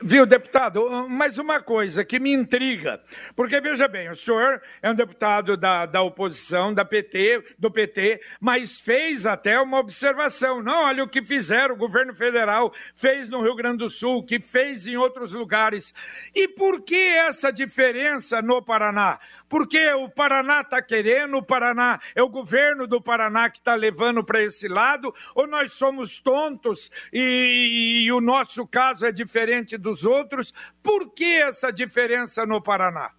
Viu, deputado? Mais uma coisa que me intriga. Porque, veja bem, o senhor é um deputado da, da oposição, da PT, do PT, mas fez até uma observação. Não, olha o que fizeram, o governo federal fez no Rio Grande do Sul, que fez em outros lugares. E por que essa diferença no Paraná? Porque o Paraná está querendo, o Paraná é o governo do Paraná que está levando para esse lado, ou nós somos tontos e, e o nosso caso é diferente dos outros? Por que essa diferença no Paraná?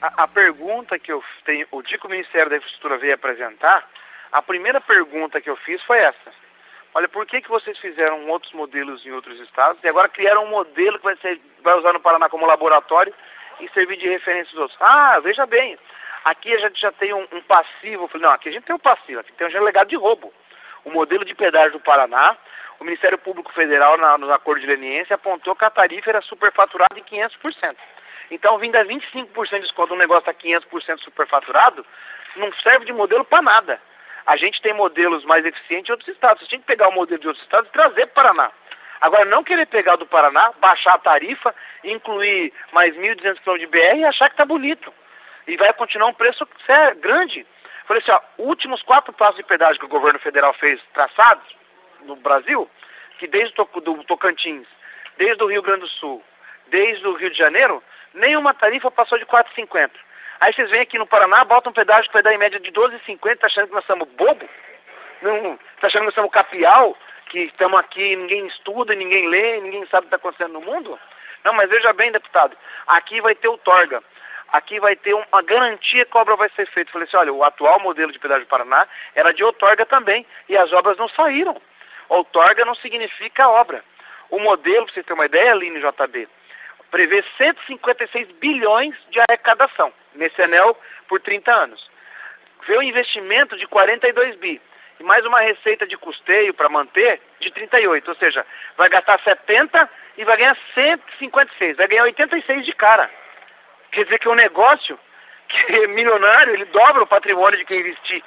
A, a pergunta que eu tenho, o dia que o Ministério da Infraestrutura veio apresentar, a primeira pergunta que eu fiz foi essa. Olha, por que, que vocês fizeram outros modelos em outros estados e agora criaram um modelo que vai, ser, vai usar no Paraná como laboratório e servir de referência aos outros? Ah, veja bem, aqui a gente já tem um, um passivo. Eu falei, não, aqui a gente tem um passivo, aqui tem um legado de roubo. O modelo de pedágio do Paraná, o Ministério Público Federal, na, no acordo de leniência, apontou que a tarifa era superfaturada em 500%. Então, vindo a 25% de desconto, um negócio está 500% superfaturado, não serve de modelo para nada. A gente tem modelos mais eficientes em outros estados. Você tem que pegar o modelo de outros estados e trazer para o Paraná. Agora, não querer pegar do Paraná, baixar a tarifa, incluir mais 1.200 km de BR e achar que está bonito. E vai continuar um preço sério, grande. Falei assim, ó, últimos quatro passos de pedágio que o governo federal fez traçados no Brasil, que desde o Tocantins, desde o Rio Grande do Sul, desde o Rio de Janeiro, nenhuma tarifa passou de 4,50. Aí vocês vêm aqui no Paraná, botam um pedágio que vai dar em média de 12,50, tá achando que nós somos bobo? Não, tá achando que nós somos capial? Que estamos aqui, ninguém estuda, ninguém lê, ninguém sabe o que está acontecendo no mundo? Não, mas veja bem, deputado, aqui vai ter o Torga. Aqui vai ter uma garantia que a obra vai ser feita. Falei assim, olha, o atual modelo de pedágio do Paraná era de outorga também, e as obras não saíram. Outorga não significa obra. O modelo, para você ter uma ideia, Aline JB, prevê 156 bilhões de arrecadação nesse anel por 30 anos. Vê um investimento de 42 bi e mais uma receita de custeio para manter de 38, ou seja, vai gastar 70 e vai ganhar 156, vai ganhar 86 de cara. Quer dizer que é um negócio que é milionário, ele dobra o patrimônio de quem investir.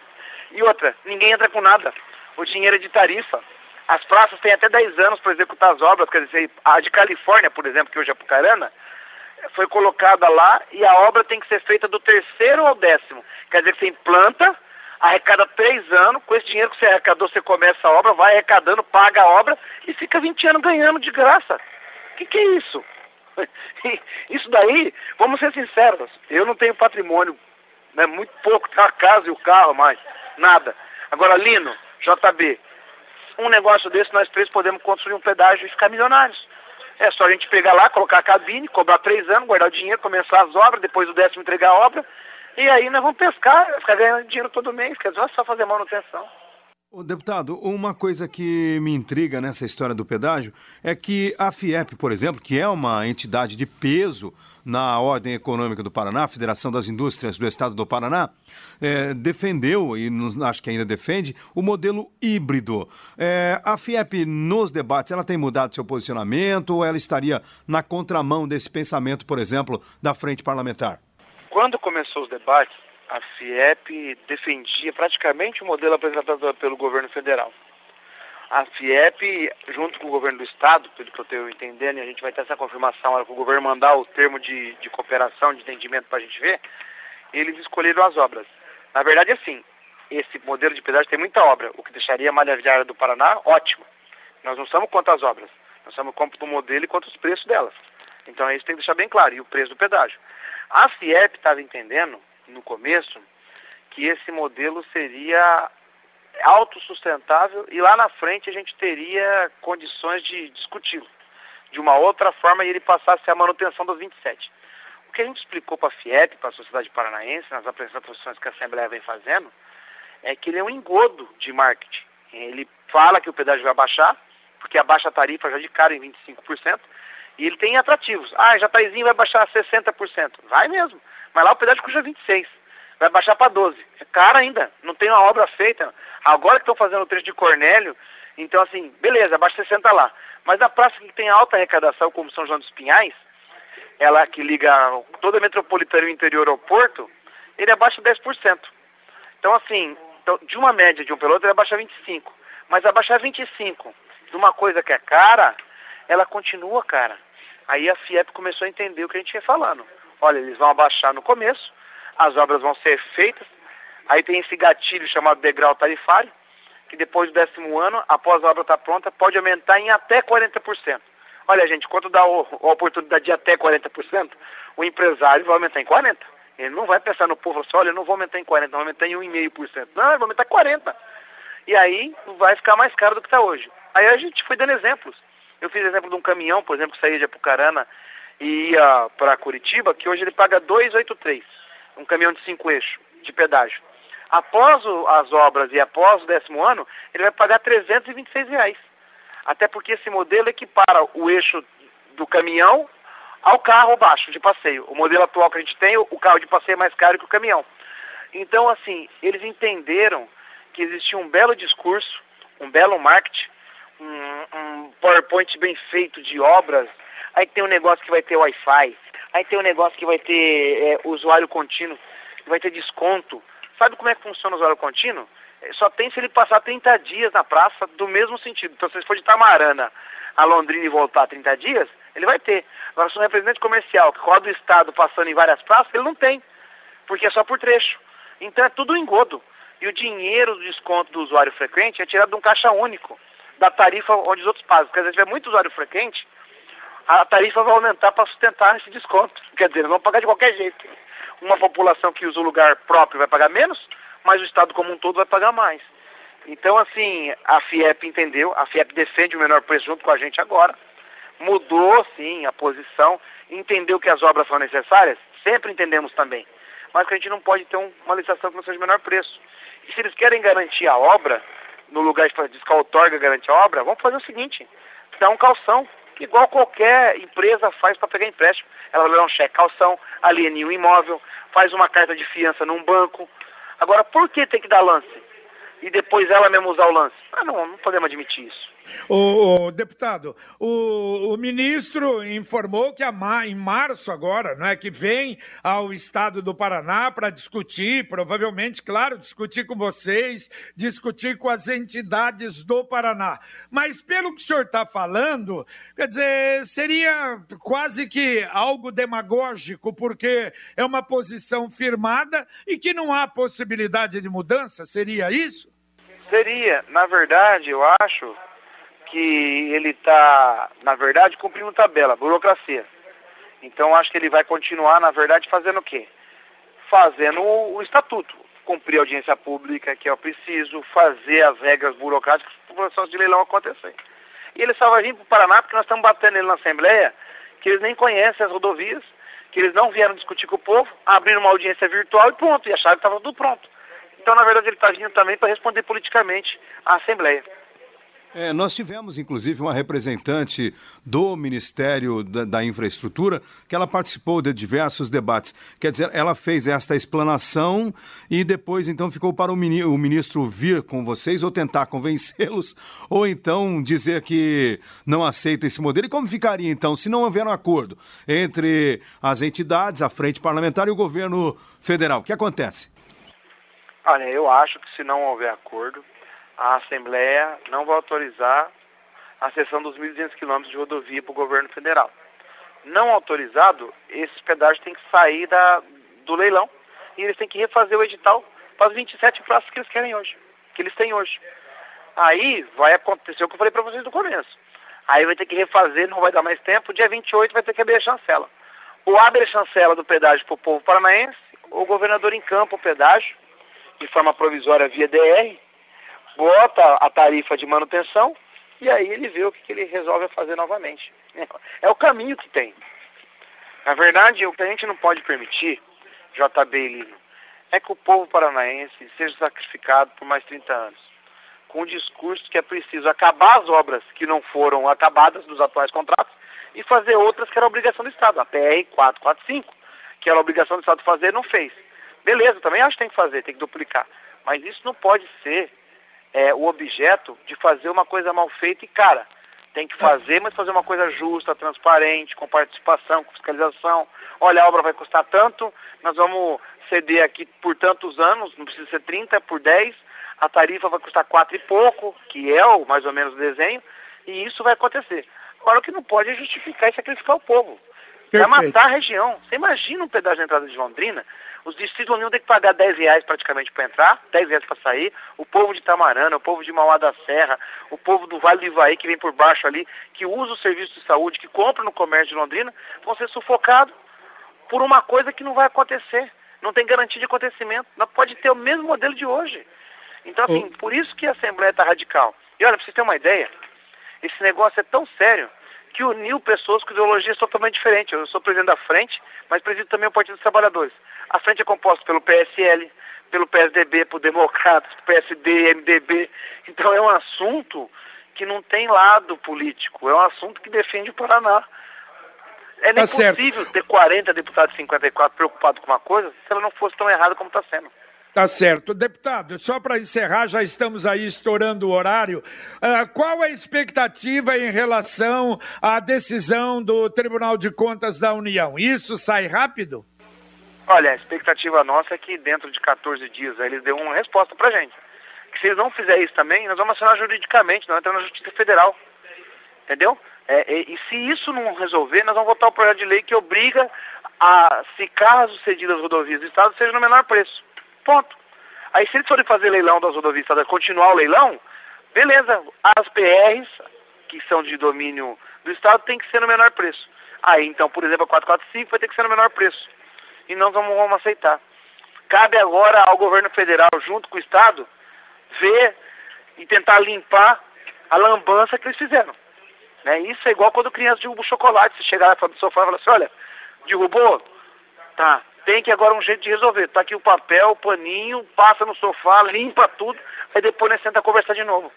E outra, ninguém entra com nada. O dinheiro é de tarifa. As praças têm até 10 anos para executar as obras, quer dizer, a de Califórnia, por exemplo, que hoje é Apucarana, foi colocada lá e a obra tem que ser feita do terceiro ao décimo. Quer dizer que você implanta, arrecada três anos, com esse dinheiro que você arrecadou, você começa a obra, vai arrecadando, paga a obra e fica 20 anos ganhando de graça. O que, que é isso? Isso daí, vamos ser sinceros, eu não tenho patrimônio, né, muito pouco, a casa e o carro, mas nada. Agora, Lino, JB, um negócio desse nós três podemos construir um pedágio e ficar milionários. É só a gente pegar lá, colocar a cabine, cobrar três anos, guardar o dinheiro, começar as obras, depois do décimo entregar a obra, e aí nós vamos pescar, ficar ganhando dinheiro todo mês, quer dizer, só fazer manutenção. Ô, deputado, uma coisa que me intriga nessa história do pedágio é que a FIEP, por exemplo, que é uma entidade de peso na ordem econômica do Paraná, a Federação das Indústrias do Estado do Paraná, é, defendeu, e acho que ainda defende, o modelo híbrido. É, a FIEP, nos debates, ela tem mudado seu posicionamento ou ela estaria na contramão desse pensamento, por exemplo, da frente parlamentar? Quando começou os debates, a FIEP defendia praticamente o modelo apresentado pelo governo federal. A FIEP, junto com o governo do Estado, pelo que eu estou entendendo, e a gente vai ter essa confirmação, hora que o governo mandar o termo de, de cooperação, de entendimento para a gente ver, eles escolheram as obras. Na verdade, assim, esse modelo de pedágio tem muita obra, o que deixaria a malha viária do Paraná ótimo. Nós não somos contra as obras, nós somos contra o modelo e contra os preços delas. Então, isso tem que deixar bem claro, e o preço do pedágio. A FIEP estava entendendo no começo que esse modelo seria autossustentável e lá na frente a gente teria condições de discuti-lo de uma outra forma e ele passasse a manutenção dos 27. O que a gente explicou para a FIEP, para a Sociedade Paranaense, nas apresentações que a Assembleia vem fazendo, é que ele é um engodo de marketing. Ele fala que o pedágio vai baixar, porque abaixa a tarifa já de cara em 25%, e ele tem atrativos. Ah, Jataizinho vai baixar 60%. Vai mesmo. Mas lá o pedágio custa 26. Vai baixar para 12. É caro ainda. Não tem uma obra feita. Agora que estão fazendo o trecho de Cornélio, Então, assim, beleza, abaixa 60 lá. Mas na praça que tem alta arrecadação, como São João dos Pinhais, ela que liga toda a metropolitana e o interior ao porto, ele abaixa 10%. Então, assim, então, de uma média de um pelo outro, ele abaixa 25%. Mas abaixar 25% de uma coisa que é cara, ela continua cara. Aí a FIEP começou a entender o que a gente ia falando. Olha, eles vão abaixar no começo, as obras vão ser feitas, aí tem esse gatilho chamado degrau tarifário, que depois do décimo ano, após a obra estar pronta, pode aumentar em até 40%. Olha, gente, quando dá a oportunidade de até 40%, o empresário vai aumentar em 40%. Ele não vai pensar no povo assim, olha, eu não vou aumentar em 40%, não vou aumentar em 1,5%. Não, vai aumentar em 40%. E aí vai ficar mais caro do que está hoje. Aí a gente foi dando exemplos. Eu fiz exemplo de um caminhão, por exemplo, que saía de Apucarana e ia para Curitiba, que hoje ele paga 283, um caminhão de cinco eixos, de pedágio. Após o, as obras e após o décimo ano, ele vai pagar 326 reais. Até porque esse modelo equipara o eixo do caminhão ao carro baixo de passeio. O modelo atual que a gente tem, o carro de passeio é mais caro que o caminhão. Então, assim, eles entenderam que existia um belo discurso, um belo marketing, PowerPoint bem feito de obras, aí tem um negócio que vai ter Wi-Fi, aí tem um negócio que vai ter é, usuário contínuo, vai ter desconto. Sabe como é que funciona o usuário contínuo? É, só tem se ele passar 30 dias na praça do mesmo sentido. Então, se ele for de Tamarana a Londrina e voltar 30 dias, ele vai ter. Agora, se um representante comercial que roda o Estado passando em várias praças, ele não tem, porque é só por trecho. Então, é tudo engodo. E o dinheiro do desconto do usuário frequente é tirado de um caixa único da tarifa onde os outros pagam. Porque se tiver muito usuário frequente, a tarifa vai aumentar para sustentar esse desconto. Quer dizer, eles vão pagar de qualquer jeito. Uma população que usa o lugar próprio vai pagar menos, mas o Estado como um todo vai pagar mais. Então, assim, a FIEP entendeu, a FIEP defende o menor preço junto com a gente agora, mudou, sim, a posição, entendeu que as obras são necessárias, sempre entendemos também, mas que a gente não pode ter uma licitação que não seja o menor preço. E se eles querem garantir a obra, no lugar de diz que outorga garante a obra, vamos fazer o seguinte, dá um calção, igual qualquer empresa faz para pegar empréstimo. Ela vai dar um cheque calção, aliena um imóvel, faz uma carta de fiança num banco. Agora, por que tem que dar lance? E depois ela mesma usar o lance? Ah, não, não podemos admitir isso. O, o, deputado, o, o, ministro informou que a, em março agora, não é, que vem ao estado do Paraná para discutir, provavelmente, claro, discutir com vocês, discutir com as entidades do Paraná. Mas pelo que o senhor está falando, quer dizer, seria quase que algo demagógico, porque é uma posição firmada e que não há possibilidade de mudança, seria isso? Seria, na verdade, eu acho que ele está, na verdade, cumprindo tabela, burocracia. Então acho que ele vai continuar, na verdade, fazendo o quê? Fazendo o, o estatuto, cumprir a audiência pública que é o preciso, fazer as regras burocráticas para o processo de leilão acontecer. E ele só vai vir para o Paraná porque nós estamos batendo ele na Assembleia, que eles nem conhecem as rodovias, que eles não vieram discutir com o povo, abriram uma audiência virtual e pronto, e acharam que estava tudo pronto. Então, na verdade, ele está vindo também para responder politicamente à Assembleia. É, nós tivemos, inclusive, uma representante do Ministério da, da, Infraestrutura que ela participou de diversos debates. Quer dizer, ela fez esta explanação e depois, então, ficou para o, mini, o ministro vir com vocês ou tentar convencê-los ou então dizer que não aceita esse modelo. E como ficaria, então, se não houver um acordo entre as entidades, a frente parlamentar e o governo federal? O que acontece? Olha, eu acho que se não houver acordo, a Assembleia não vai autorizar a cessão dos 1.200 quilômetros de rodovia para o governo federal. Não autorizado, esses pedágios têm que sair da, do leilão e eles têm que refazer o edital para as 27 praças que eles querem hoje, que eles têm hoje. Aí vai acontecer o que eu falei para vocês no começo. Aí vai ter que refazer, não vai dar mais tempo, dia 28 vai ter que abrir a chancela. Ou abre a chancela do pedágio para o povo paranaense, ou o governador encampa o pedágio de forma provisória via DR, bota a tarifa de manutenção e aí ele vê o que, que ele resolve fazer novamente. É o caminho que tem. Na verdade, o que a gente não pode permitir, JB e Lino, é que o povo paranaense seja sacrificado por mais 30 anos. Com o discurso que é preciso acabar as obras que não foram acabadas dos atuais contratos e fazer outras que era obrigação do Estado. A PR 445, que era obrigação do Estado fazer, não fez. Beleza, também acho que tem que fazer, tem que duplicar. Mas isso não pode ser é, o objeto de fazer uma coisa mal feita e cara. Tem que fazer, mas fazer uma coisa justa, transparente, com participação, com fiscalização. Olha, a obra vai custar tanto, nós vamos ceder aqui por tantos anos, não precisa ser 30, por 10, a tarifa vai custar 4 e pouco, que é o mais ou menos o desenho, e isso vai acontecer. Agora, o que não pode é justificar e sacrificar o povo. Vai matar a região. Você imagina um pedaço de entrada de Londrina, os distritos de Londrina têm que pagar 10 reais praticamente para entrar, 10 reais para sair, o povo de Tamarana, o povo de Mauá da Serra, o povo do Vale do Ivaí que vem por baixo ali, que usa o serviço de saúde, que compra no comércio de Londrina, vão ser sufocados por uma coisa que não vai acontecer. Não tem garantia de acontecimento. Não pode ter o mesmo modelo de hoje. Então, assim, por isso que a Assembleia está radical. E olha, para vocês terem uma ideia, esse negócio é tão sério que uniu pessoas com ideologias totalmente diferentes. Eu sou presidente da frente, mas presido também o Partido dos Trabalhadores. A frente é composta pelo PSL, pelo PSDB, por Democratas, PSD, MDB. Então é um assunto que não tem lado político, é um assunto que defende o Paraná. É tá impossível ter 40 deputados e 54 preocupados com uma coisa se ela não fosse tão errada como está sendo. Tá certo. Deputado, só para encerrar, já estamos aí estourando o horário. Uh, qual a expectativa em relação à decisão do Tribunal de Contas da União? Isso sai rápido? Olha, a expectativa nossa é que dentro de 14 dias eles dêem uma resposta para gente. Que se eles não fizerem isso também, nós vamos assinar juridicamente, nós entrar na Justiça Federal. Entendeu? É, e, e, se isso não resolver, nós vamos votar o projeto de lei que obriga a, se carros cedidos às rodovias do Estado, seja no menor preço. Ponto. Aí se eles forem fazer leilão das rodovias estaduais, continuar o leilão, beleza, as PRs, que são de domínio do Estado, tem que ser no menor preço. Aí então, por exemplo, a 445 vai ter que ser no menor preço. E não vamos aceitar. Cabe agora ao governo federal, junto com o Estado, ver e tentar limpar a lambança que eles fizeram. Né? Isso é igual quando criança derruba o chocolate. Você chegar lá no sofá e falar assim, olha, derrubou? Tá, tem que agora um jeito de resolver. Tá aqui o papel, o paninho, passa no sofá, limpa tudo, aí depois nós senta conversar de novo.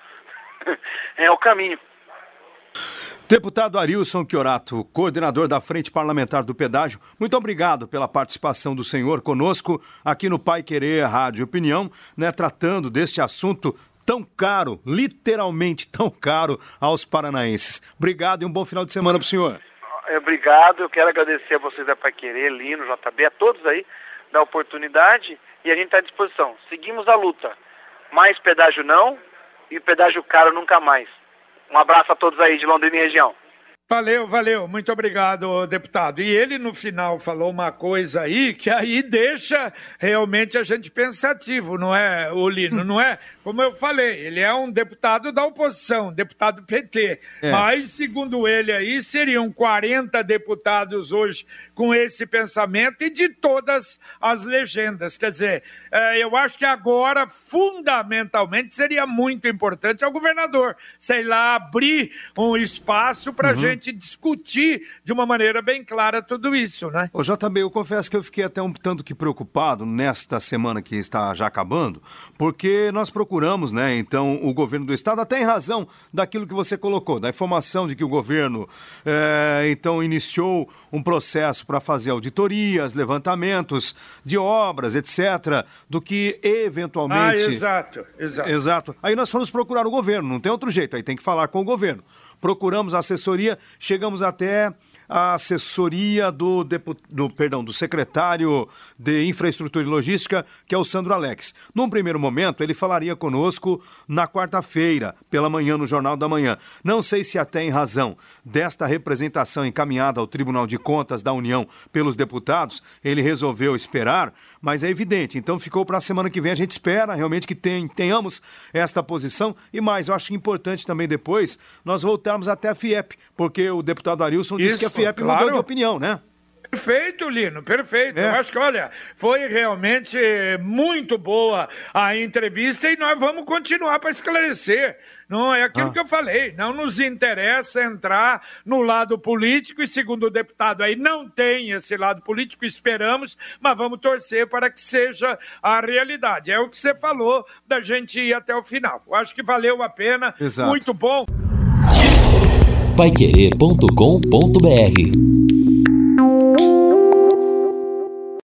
é o caminho. Deputado Arilson Chiorato, coordenador da Frente Parlamentar do Pedágio, muito obrigado pela participação do senhor conosco aqui no Pai Querer Rádio Opinião, né, tratando deste assunto tão caro, literalmente tão caro aos paranaenses. Obrigado e um bom final de semana para o senhor. É, obrigado, eu quero agradecer a vocês da Pai Querer, Lino, JB, a todos aí da oportunidade e a gente está à disposição. Seguimos a luta. Mais pedágio não e pedágio caro nunca mais. Um abraço a todos aí de Londrina e região. Valeu, valeu, muito obrigado, deputado. E ele no final falou uma coisa aí que aí deixa realmente a gente pensativo, não é, Olino? Não é? Como eu falei, ele é um deputado da oposição, deputado PT. É. Mas, segundo ele aí, seriam 40 deputados hoje com esse pensamento e de todas as legendas. Quer dizer, é, eu acho que agora, fundamentalmente, seria muito importante ao governador, sei lá, abrir um espaço para a uhum. gente discutir de uma maneira bem clara tudo isso, né? Ô JB, eu confesso que eu fiquei até um tanto que preocupado nesta semana que está já acabando, porque nós procuramos procuramos, né, então, o governo do estado, até em razão daquilo que você colocou, da informação de que o governo, é, então, iniciou um processo para fazer auditorias, levantamentos de obras, etc., do que eventualmente. Ah, exato, exato. Exato. Aí nós fomos procurar o governo, não tem outro jeito, aí tem que falar com o governo. Procuramos a assessoria, chegamos até a assessoria do, do, perdão, do secretário de Infraestrutura e Logística, que é o Sandro Alex. Num primeiro momento, ele falaria conosco na quarta-feira, pela manhã, no Jornal da Manhã. Não sei se até em razão desta representação encaminhada ao Tribunal de Contas da União pelos deputados, ele resolveu esperar mas é evidente. Então ficou para a semana que vem. A gente espera realmente que tenhamos esta posição. E mais, eu acho importante também depois nós voltarmos até a FIEP, porque o deputado Arilson Isso, disse que a FIEP claro. mudou de opinião, né? Perfeito, Lino, perfeito. É. Eu acho que, olha, foi realmente muito boa a entrevista e nós vamos continuar para esclarecer. Não é aquilo ah. que eu falei. Não nos interessa entrar no lado político e, segundo o deputado aí, não tem esse lado político, esperamos, mas vamos torcer para que seja a realidade. É o que você falou da gente ir até o final. Eu acho que valeu a pena. Exato. Muito bom. Paiquerê.com.br